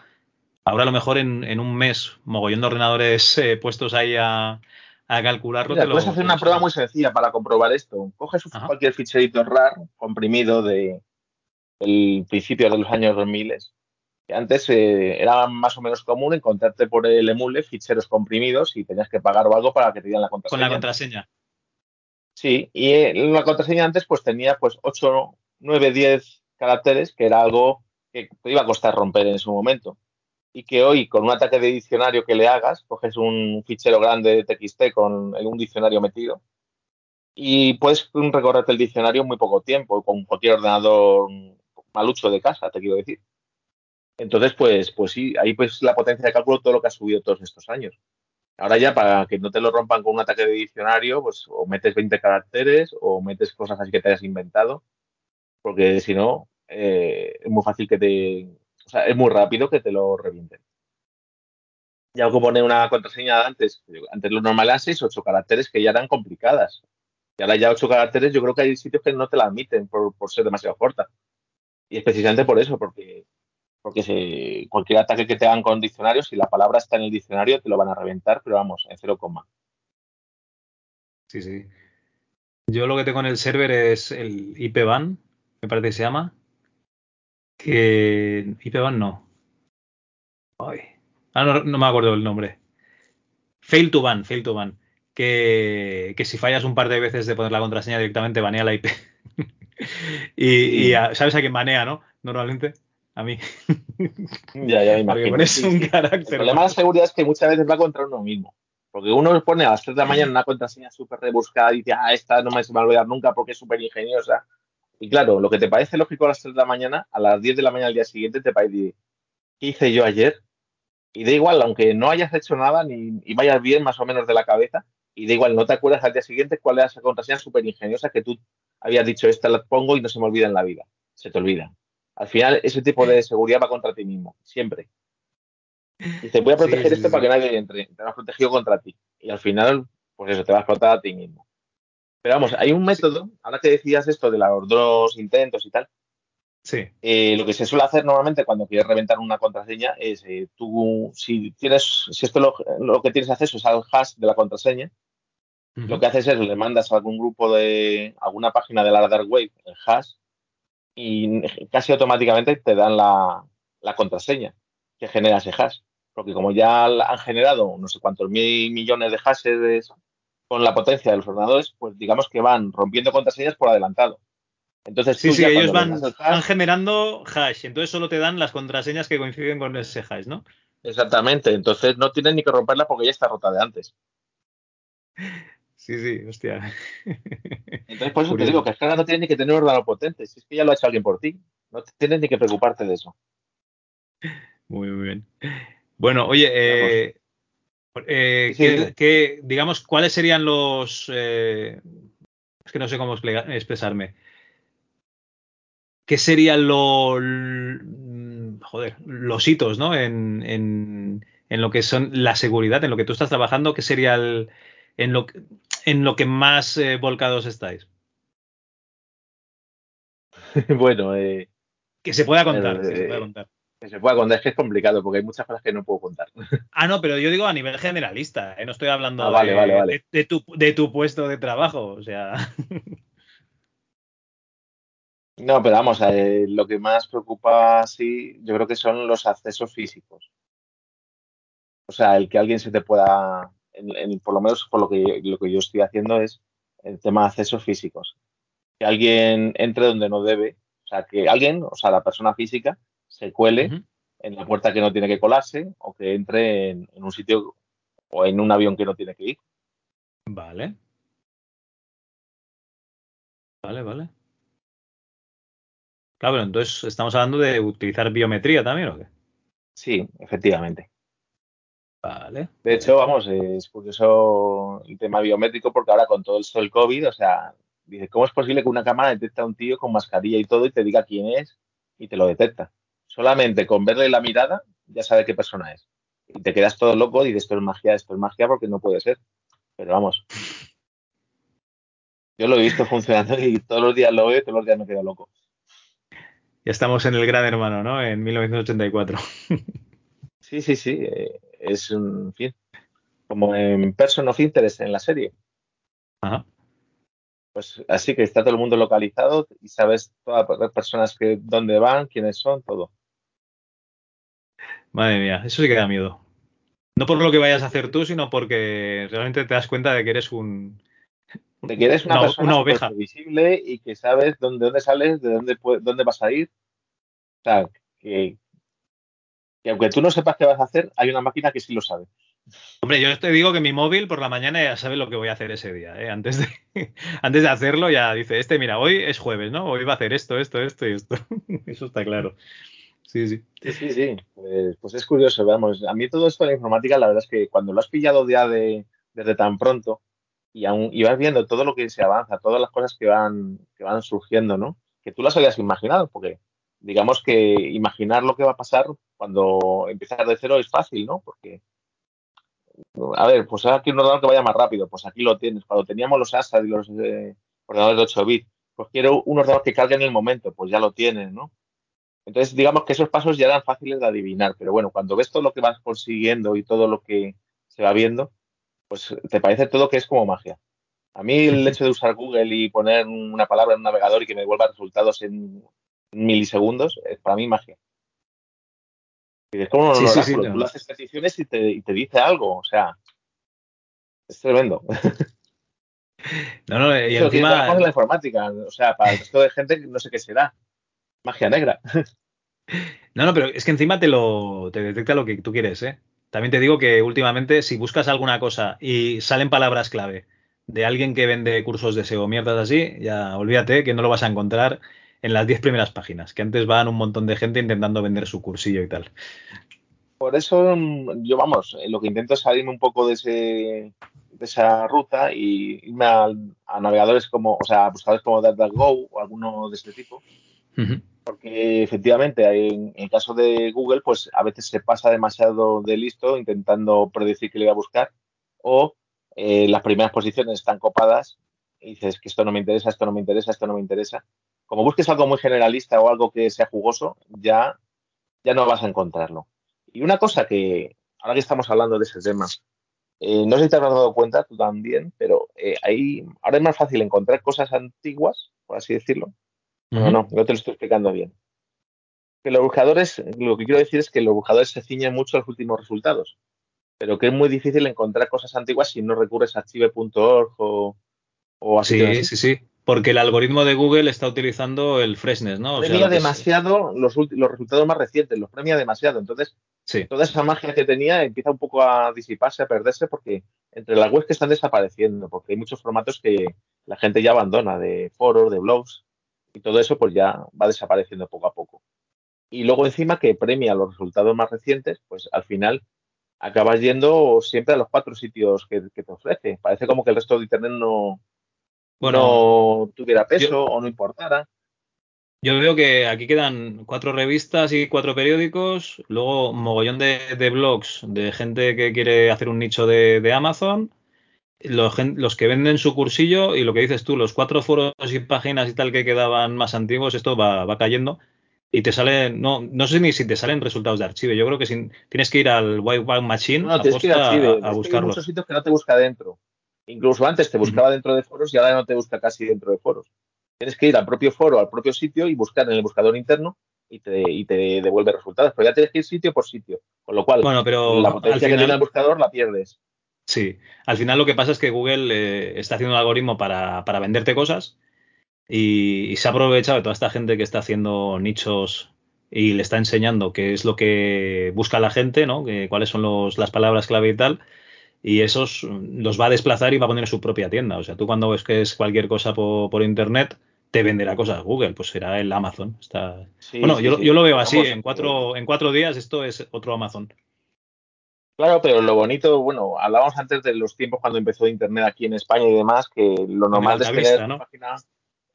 Ahora a lo mejor en, en un mes, mogollón de ordenadores eh, puestos ahí a, a calcularlo. Mira, te lo- puedes hacer te una lo prueba muy sencilla para comprobar esto. Coges Ajá. cualquier ficherito RAR comprimido de del principio de los años 2000. Que antes eh, era más o menos común encontrarte por el emule ficheros comprimidos y tenías que pagar o algo para que te dieran la Con contraseña. la contraseña. Sí, y eh, la contraseña antes pues tenía pues 8, 9, 10 caracteres, que era algo que te iba a costar romper en su momento. Y que hoy, con un ataque de diccionario que le hagas, coges un fichero grande de TXT con un diccionario metido y puedes recorrerte el diccionario en muy poco tiempo, con cualquier ordenador malucho de casa, te quiero decir. Entonces, pues, pues sí, ahí pues la potencia de cálculo, todo lo que ha subido todos estos años. Ahora ya, para que no te lo rompan con un ataque de diccionario, pues o metes 20 caracteres o metes cosas así que te hayas inventado, porque si no, eh, es muy fácil que te... O sea, es muy rápido que te lo revienten. Ya como poner una contraseña antes, antes lo normal eran 6 8 caracteres que ya eran complicadas. Y ahora ya 8 caracteres, yo creo que hay sitios que no te la admiten por, por ser demasiado corta. Y es precisamente por eso, porque, porque cualquier ataque que te hagan con diccionarios, si la palabra está en el diccionario, te lo van a reventar, pero vamos, en cero coma. Sí, sí. Yo lo que tengo en el server es el IPVAN, me parece que se llama. Que. IPVAN no. Ay. Ah, no, no me acuerdo el nombre. Fail to ban, fail to ban. Que, que si fallas un par de veces de poner la contraseña directamente banea la IP. y, y a- sabes a quién banea, ¿no? Normalmente. A mí. Ya, ya me Porque imagino. pones Sí, un sí. El problema de la seguridad es que muchas veces va contra uno mismo. Porque uno pone a las 3 de la mañana una contraseña súper rebuscada y dice, ah, esta no me se me va a olvidar nunca porque es súper ingeniosa. Y claro, lo que te parece lógico a las 3 de la mañana, a las 10 de la mañana al día siguiente te parece, ¿qué hice yo ayer? Y da igual, aunque no hayas hecho nada ni y vayas bien más o menos de la cabeza, y da igual, no te acuerdas al día siguiente cuál era esa contraseña súper ingeniosa que tú habías dicho, esta la pongo y no se me olvida en la vida. Se te olvida. Al final, ese tipo de seguridad va contra ti mismo, siempre. Dice, voy a proteger sí, esto sí. para que nadie entre. Te vas protegido contra ti. Y al final, pues eso, te va a explotar a ti mismo. Pero vamos, hay un método, ahora que decías esto de los dos intentos y tal, Sí. eh, lo que se suele hacer normalmente cuando quieres reventar una contraseña es eh, tú, si tienes, si esto lo, lo que tienes acceso es al hash de la contraseña, lo que haces es le mandas a algún grupo de alguna página de la dark web el hash y casi automáticamente te dan la, la contraseña que genera ese hash. Porque como ya han generado no sé cuántos mil millones de hashes con la potencia de los ordenadores, pues digamos que van rompiendo contraseñas por adelantado. Entonces Sí, sí, ellos van, generando hash, entonces solo te dan las contraseñas que coinciden con ese hash, ¿no? Exactamente, entonces no tienes ni que romperla porque ya está rota de antes. Sí, sí, hostia. Entonces, por eso te digo que es que ahora no tienes ni que tener un ordenador potente, si es que ya lo ha hecho alguien por ti. No tienes ni que preocuparte de eso. Muy, muy bien. Bueno, oye, eh, eh, digamos, ¿cuáles serían los... Eh, es que no sé cómo expresarme. ¿Qué serían los... Joder, los hitos, ¿no? En, en, en, lo que son la seguridad, en lo que tú estás trabajando, ¿qué sería el, en, lo, en lo que más eh, volcados estáis? bueno, eh, que se pueda contar, se pueda contar que se pueda contar, es que es complicado porque hay muchas cosas que no puedo contar. Ah, no, pero yo digo a nivel generalista, ¿eh? no estoy hablando ah, de, De, tu, de, tu, puesto de trabajo, o sea. No, pero vamos, eh, lo que más preocupa, sí, yo creo que son los accesos físicos. O sea, el que alguien se te pueda, por lo menos por lo que, lo que yo estoy haciendo es el tema de accesos físicos. Que alguien entre donde no debe, o sea, que alguien, o sea, la persona física, se cuele en la puerta que no tiene que colarse o que entre en, un sitio o en un avión que no tiene que ir. Vale. Vale, vale. Claro, entonces estamos hablando de utilizar biometría también, ¿o qué? Sí, efectivamente. Vale. De hecho, vamos, es curioso el tema biométrico porque ahora con todo esto del COVID, o sea, dice, ¿cómo es posible que una cámara detecte a un tío con mascarilla y todo y te diga quién es y te lo detecta? Solamente con verle la mirada ya sabe qué persona es. Y te quedas todo loco y dices, esto es magia, esto es magia porque no puede ser. Pero vamos. Yo lo he visto funcionando y todos los días lo veo y todos los días me quedo loco. Ya estamos en el Gran Hermano, ¿no? En 1984. Sí, sí, sí. Eh, es un fin. Como en Person of Interest en la serie. Ajá. Pues así que está todo el mundo localizado y sabes todas las personas que dónde van, quiénes son, todo. Madre mía, eso sí que da miedo. No por lo que vayas a hacer tú, sino porque realmente te das cuenta de que eres un. De que eres una, persona oveja. visible y que sabes dónde, dónde sales, de dónde, dónde vas a ir. O sea, que, que aunque tú no sepas qué vas a hacer, hay una máquina que sí lo sabe. Hombre, yo te digo que mi móvil por la mañana ya sabe lo que voy a hacer ese día. ¿eh? Antes, de, antes de hacerlo ya dice, este, mira, hoy es jueves, ¿no? Hoy va a hacer esto, esto, esto y esto. Eso está claro. Sí, sí. Sí, sí, Pues, es curioso, vamos. A mí todo esto de la informática, la verdad es que cuando lo has pillado ya de, desde tan pronto y, aún, y vas viendo todo lo que se avanza, todas las cosas que van, que van surgiendo, ¿no? Que tú las habías imaginado, porque digamos que imaginar lo que va a pasar cuando empiezas de cero es fácil, ¿no? Porque, a ver, pues quiero un ordenador que vaya más rápido, pues aquí lo tienes. Cuando teníamos los ASA y los eh, ordenadores de 8 bits, pues quiero un ordenador que cargue en el momento, pues ya lo tienes, ¿no? Entonces, digamos que esos pasos ya eran fáciles de adivinar, pero bueno, cuando ves todo lo que vas consiguiendo y todo lo que se va viendo, pues te parece todo que es como magia. A mí el hecho de usar Google y poner una palabra en un navegador y que me devuelva resultados en milisegundos es para mí magia. Y es como sí, sí, tú le haces peticiones y te, y te dice algo, o sea, es tremendo. No, no, y Eso, encima... la informática, o sea, para el resto de gente no sé qué será magia negra. No, no, pero es que encima te lo te detecta lo que tú quieres, ¿eh? También te digo que últimamente si buscas alguna cosa y salen palabras clave de alguien que vende cursos de SEO, mierdas así, ya olvídate que no lo vas a encontrar en las 10 primeras páginas, que antes van un montón de gente intentando vender su cursillo y tal. Por eso yo, vamos, lo que intento es salirme un poco de, ese, de esa ruta y irme a, navegadores como, o sea, buscadores como DuckDuckGo o alguno de este tipo, porque efectivamente, en, el caso de Google, pues a veces se pasa demasiado de listo intentando predecir qué le va a buscar, o eh, las primeras posiciones están copadas y dices que esto no me interesa, esto no me interesa, esto no me interesa. Como busques algo muy generalista o algo que sea jugoso, ya, ya no vas a encontrarlo. Y una cosa que, ahora que estamos hablando de ese tema, eh, no sé si te habrás dado cuenta tú también, pero eh, ahí, ahora es más fácil encontrar cosas antiguas, por así decirlo, no, no, no te lo estoy explicando bien. Que los buscadores, lo que quiero decir es que los buscadores se ciñen mucho a los últimos resultados, pero que es muy difícil encontrar cosas antiguas si no recurres a archive.org o, o así. Sí, sí, sí. Porque el algoritmo de Google está utilizando el freshness, ¿no? premia demasiado los, los, resultados más recientes, los premia demasiado. Entonces, Sí. Toda esa magia que tenía empieza un poco a disiparse, a perderse, porque entre las webs que están desapareciendo, porque hay muchos formatos que la gente ya abandona, de foros, de blogs, y todo eso pues ya va desapareciendo poco a poco. Y luego encima que premia los resultados más recientes, pues al final acabas yendo siempre a los cuatro sitios que, te ofrece. Parece como que el resto de Internet no, no tuviera peso o no importara. Yo veo que aquí quedan cuatro revistas y cuatro periódicos, luego mogollón de, blogs de gente que quiere hacer un nicho de, Amazon, los, los, que venden su cursillo y lo que dices tú, los cuatro foros y páginas y tal que quedaban más antiguos, esto va, cayendo y te salen, no, no sé ni si te salen resultados de archivo, yo creo que tienes que ir al White Machine no, tienes que ir a, a, hay muchos sitios que no te busca dentro. Incluso antes te buscaba dentro de foros y ahora no te busca casi dentro de foros. Tienes que ir al propio foro, al propio sitio y buscar en el buscador interno y te, y te devuelve resultados. Pero ya tienes que ir sitio por sitio. Con lo cual, bueno, pero la potencia que tiene el buscador la pierdes. Sí, al final lo que pasa es que Google eh, está haciendo un algoritmo para, para venderte cosas y, se ha aprovechado de toda esta gente que está haciendo nichos y le está enseñando qué es lo que busca la gente, ¿no? Que, cuáles son los, las palabras clave y tal y esos los va a desplazar y va a poner en su propia tienda. O sea, tú cuando ves que es cualquier cosa por, internet, te venderá cosas Google, pues será el Amazon. Está... bueno, yo, yo, lo veo así, en cuatro, en cuatro días esto es otro Amazon. Claro, pero lo bonito, bueno, hablábamos antes de los tiempos cuando empezó Internet aquí en España y demás, que lo normal es tener página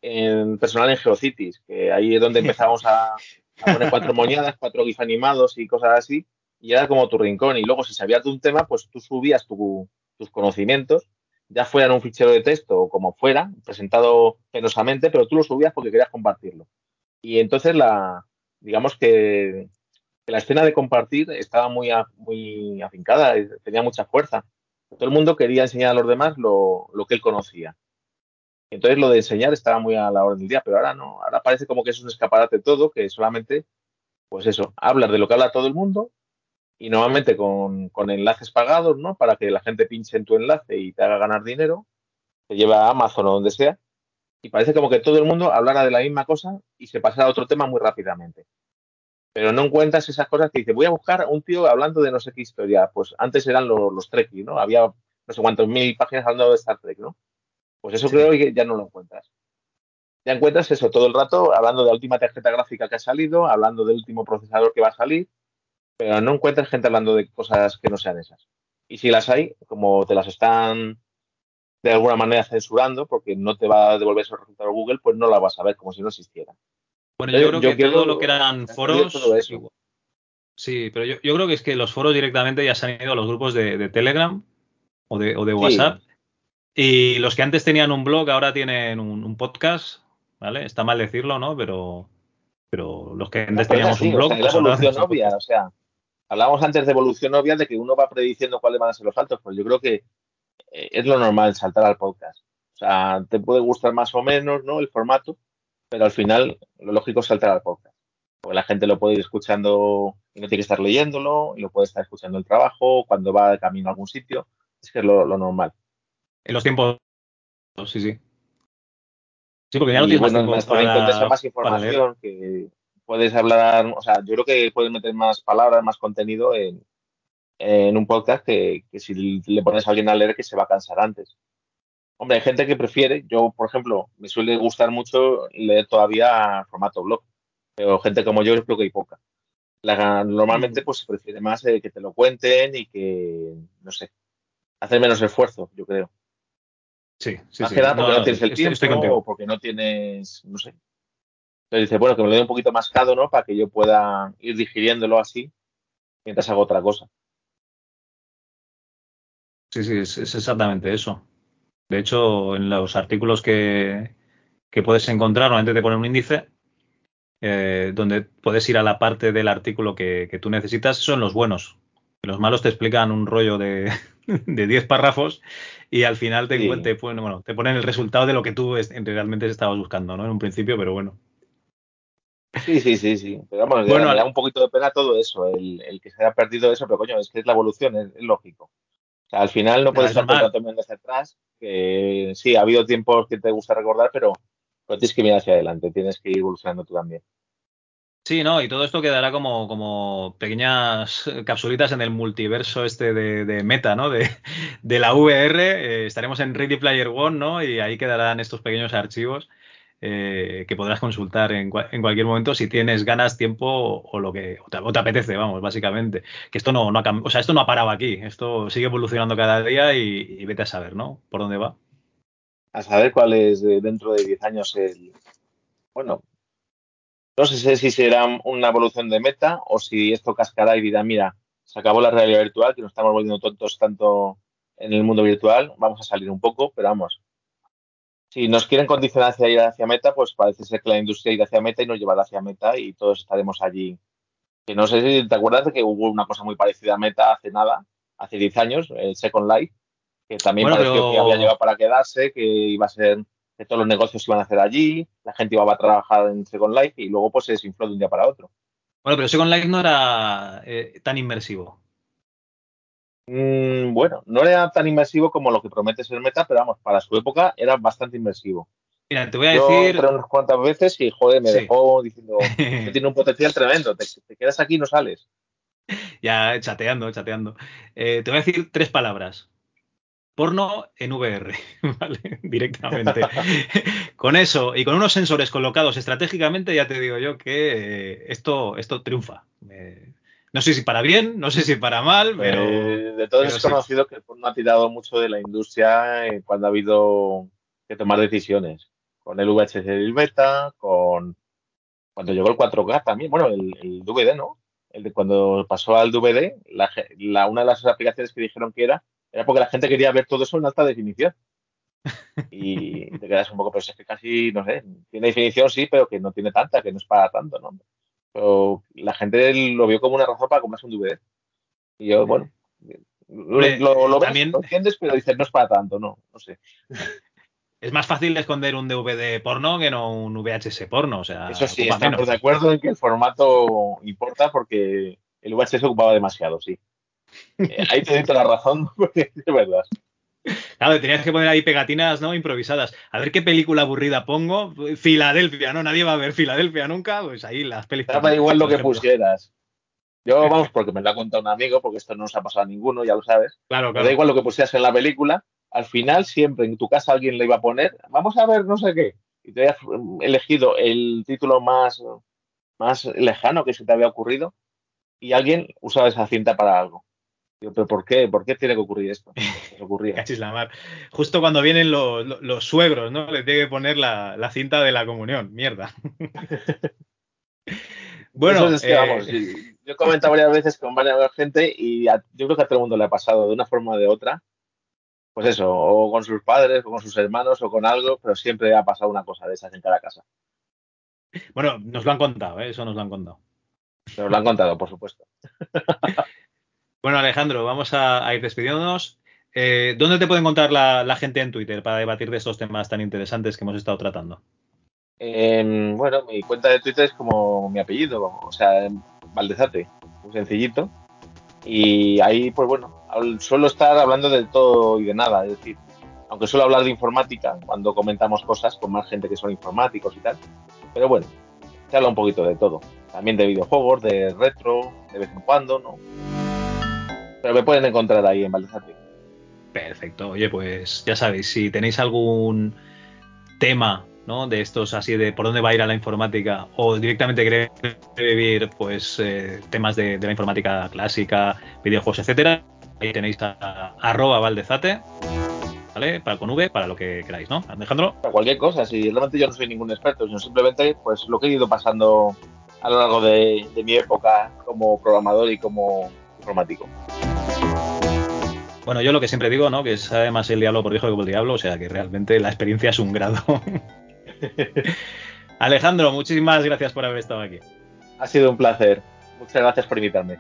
en personal en Geocities, que ahí es donde empezamos a, a poner cuatro moñadas, cuatro gif animados y cosas así, y era como tu rincón. Y luego, si sabías de un tema, pues tú subías tus conocimientos, ya fuera en un fichero de texto o como fuera, presentado penosamente, pero tú lo subías porque querías compartirlo. Y entonces, la, digamos que, la escena de compartir estaba muy, muy afincada, tenía mucha fuerza. Todo el mundo quería enseñar a los demás lo, lo que él conocía. Entonces lo de enseñar estaba muy a la orden del día, pero ahora no, ahora parece como que es un escaparate todo, que solamente, pues eso, hablar de lo que habla todo el mundo y normalmente con, enlaces pagados, ¿no? Para que la gente pinche en tu enlace y te haga ganar dinero, te lleva a Amazon o donde sea, y parece como que todo el mundo hablara de la misma cosa y se pasara a otro tema muy rápidamente. Pero no encuentras esas cosas que dice, voy a buscar a un tío hablando de no sé qué historia. Pues antes eran los, los Trekkies, ¿no? Había no sé cuántos mil páginas hablando de Star Trek, ¿no? Pues eso creo que ya no lo encuentras. Ya encuentras eso todo el rato hablando de la última tarjeta gráfica que ha salido, hablando del último procesador que va a salir, pero no encuentras gente hablando de cosas que no sean esas. Y si las hay, como te las están de alguna manera censurando, porque no te va a devolver esos resultados Google, pues no la vas a ver como si no existiera. Bueno, yo, creo que todo lo que eran foros. Sí, pero yo, creo que es que los foros directamente ya se han ido a los grupos de, Telegram o de, WhatsApp. Y los que antes tenían un blog ahora tienen un, podcast, ¿vale? Está mal decirlo, ¿no? Pero, pero los que antes teníamos un blog. O pues obvia, o sea, hablábamos antes de evolución obvia de que uno va prediciendo cuáles van a ser los saltos, pues yo creo que eh, es lo normal saltar al podcast. O sea, te puede gustar más o menos, ¿no? El formato, pero al final lo lógico es saltar al podcast. Porque la gente lo puede ir escuchando y no tiene que estar leyéndolo, y lo puede estar escuchando en el trabajo, cuando va de camino a algún sitio. Es que es lo, normal. En los tiempos, sí, sí. Sí, porque ya no tienes más tiempo para, más información que puedes hablar, o sea, yo creo que puedes meter más palabras, más contenido en, un podcast que, si le pones a alguien a leer que se va a cansar antes. Hombre, hay gente que prefiere, yo por ejemplo, me suele gustar mucho leer todavía formato blog, pero gente como yo creo que hay poca. normalmente pues se prefiere más eh, que te lo cuenten y que, no sé, hacer menos esfuerzo, yo creo. Sí, sí, más que nada porque no, tienes el tiempo o porque no tienes, no sé, le dice, bueno, que me lo dé un poquito mascado, ¿no? Para que yo pueda ir digiriéndolo así mientras hago otra cosa. Sí, sí, es, exactamente eso. De hecho, en los artículos que, puedes encontrar, normalmente te pone un índice eh, donde puedes ir a la parte del artículo que, tú necesitas, son los buenos. Los malos te explican un rollo de, de 10 párrafos y al final te, te, bueno, te ponen el resultado de lo que tú realmente estabas buscando, ¿no? En un principio, pero bueno. Sí, sí, sí, sí. Pero vamos, bueno, me da un poquito de pena todo eso, el, que se haya perdido eso, pero coño, es que es la evolución, es, lógico. O sea, al final no puedes estar todo hacia atrás, que sí, ha habido tiempos que te gusta recordar, pero, tienes que mirar hacia adelante, tienes que ir evolucionando tú también. Sí, ¿no? Y todo esto quedará como, como pequeñas capsulitas en el multiverso este de, meta, ¿no? De, la VR. Eh, estaremos en Ready Player One, ¿no? Y ahí quedarán estos pequeños archivos eh, que podrás consultar en, cualquier momento si tienes ganas, tiempo o lo que o te, apetece, vamos, básicamente. Que esto no, no ha, o sea, esto no ha parado aquí. Esto sigue evolucionando cada día y, vete a saber, ¿no? Por dónde va. A saber cuál es dentro de 10 años el, bueno, no sé si será una evolución de meta o si esto cascará y dirá, mira, se acabó la realidad virtual, que nos estamos volviendo tontos tanto en el mundo virtual, vamos a salir un poco, pero vamos. Si nos quieren condicionar hacia ir hacia meta, pues parece ser que la industria irá hacia meta y nos llevará hacia meta y todos estaremos allí. Que no sé si te acuerdas de que hubo una cosa muy parecida a meta hace nada, hace 10 años, el Second Life, que también pareció que había llegado para quedarse, que iba a ser que todos los negocios iban a hacer allí, la gente iba a trabajar en Second Life y luego pues se desinfló de un día para otro. Bueno, pero Second Life no era eh, tan inmersivo. Mm, bueno, no era tan inmersivo como lo que promete ser Meta, pero vamos, para su época era bastante inmersivo. Mira, te voy a Yo decir. Entré unas cuantas veces y, joder, me dejó diciendo que tiene un potencial tremendo, te, quedas aquí y no sales. Ya, chateando, chateando. Eh, te voy a decir tres palabras porno en VR, ¿vale? Directamente. con eso y con unos sensores colocados estratégicamente, ya te digo yo que eh, esto, esto triunfa. No sé si para bien, no sé si para mal, pero. de todo es conocido que porno ha tirado mucho de la industria cuando ha habido que tomar decisiones. Con el VHS y el beta, con. Cuando llegó el 4K también, bueno, el, DVD, ¿no? El de cuando pasó al DVD, la, una de las aplicaciones que dijeron que era era porque la gente quería ver todo eso en alta definición. Y te quedas un poco, pero es que casi, no sé, tiene definición sí, pero que no tiene tanta, que no es para tanto, ¿no? Pero la gente lo vio como una razón para comprarse un DVD. Y yo, bueno, lo, lo, también... lo entiendes, pero dices, no es para tanto, no, no sé. Es más fácil esconder un DVD porno que no un VHS porno, o sea. Eso sí, estamos de acuerdo en que el formato importa porque el VHS ocupaba demasiado, sí. Eh, ahí te doy la razón, porque es verdad. Claro, tenías que poner ahí pegatinas, ¿no? Improvisadas. A ver qué película aburrida pongo. Filadelfia, ¿no? Nadie va a ver Filadelfia nunca. Pues ahí las películas. Da igual lo que pusieras. Yo, vamos, porque me lo ha contado un amigo, porque esto no nos ha pasado a ninguno, ya lo sabes. Claro, claro. da igual lo que pusieras en la película. Al final, siempre en tu casa alguien le iba a poner, vamos a ver no sé qué. Y te habías elegido el título más, más lejano que se te había ocurrido. Y alguien usaba esa cinta para algo pero ¿por qué? ¿Por qué tiene que ocurrir esto? ocurría. Cachis la mar. Justo cuando vienen los, suegros, ¿no? Le tiene que poner la, cinta de la comunión. Mierda. bueno, es que, vamos, eh, yo he comentado varias veces con varias gente y yo creo que a todo el mundo le ha pasado de una forma o de otra. Pues eso, o con sus padres, o con sus hermanos, o con algo, pero siempre ha pasado una cosa de esas en cada casa. Bueno, nos lo han contado, ¿eh? eso nos lo han contado. Nos lo han contado, por supuesto. Bueno, Alejandro, vamos a, ir despidiéndonos. Eh, ¿Dónde te puede encontrar la, gente en Twitter para debatir de estos temas tan interesantes que hemos estado tratando? bueno, mi cuenta de Twitter es como mi apellido, o sea, Valdezate, muy sencillito. Y ahí, pues bueno, suelo estar hablando de todo y de nada, es decir, aunque suelo hablar de informática cuando comentamos cosas con más gente que son informáticos y tal, pero bueno, se habla un poquito de todo. También de videojuegos, de retro, de vez en cuando, ¿no? Pero me pueden encontrar ahí en Valdezate. Perfecto. Oye, pues ya sabéis, si tenéis algún tema ¿no? de estos así de por dónde va a ir a la informática o directamente queréis vivir pues eh, temas de, la informática clásica, videojuegos, etcétera, ahí tenéis a, arroba valdezate, ¿vale? Para con V, para lo que queráis, ¿no? Alejandro. Para cualquier cosa, si realmente yo no soy ningún experto, sino simplemente pues lo que he ido pasando a lo largo de mi época como programador y como informático. Bueno, yo lo que siempre digo, ¿no? Que sabe más el diablo por hijo que por el diablo, o sea que realmente la experiencia es un grado. Alejandro, muchísimas gracias por haber estado aquí. Ha sido un placer. Muchas gracias por invitarme.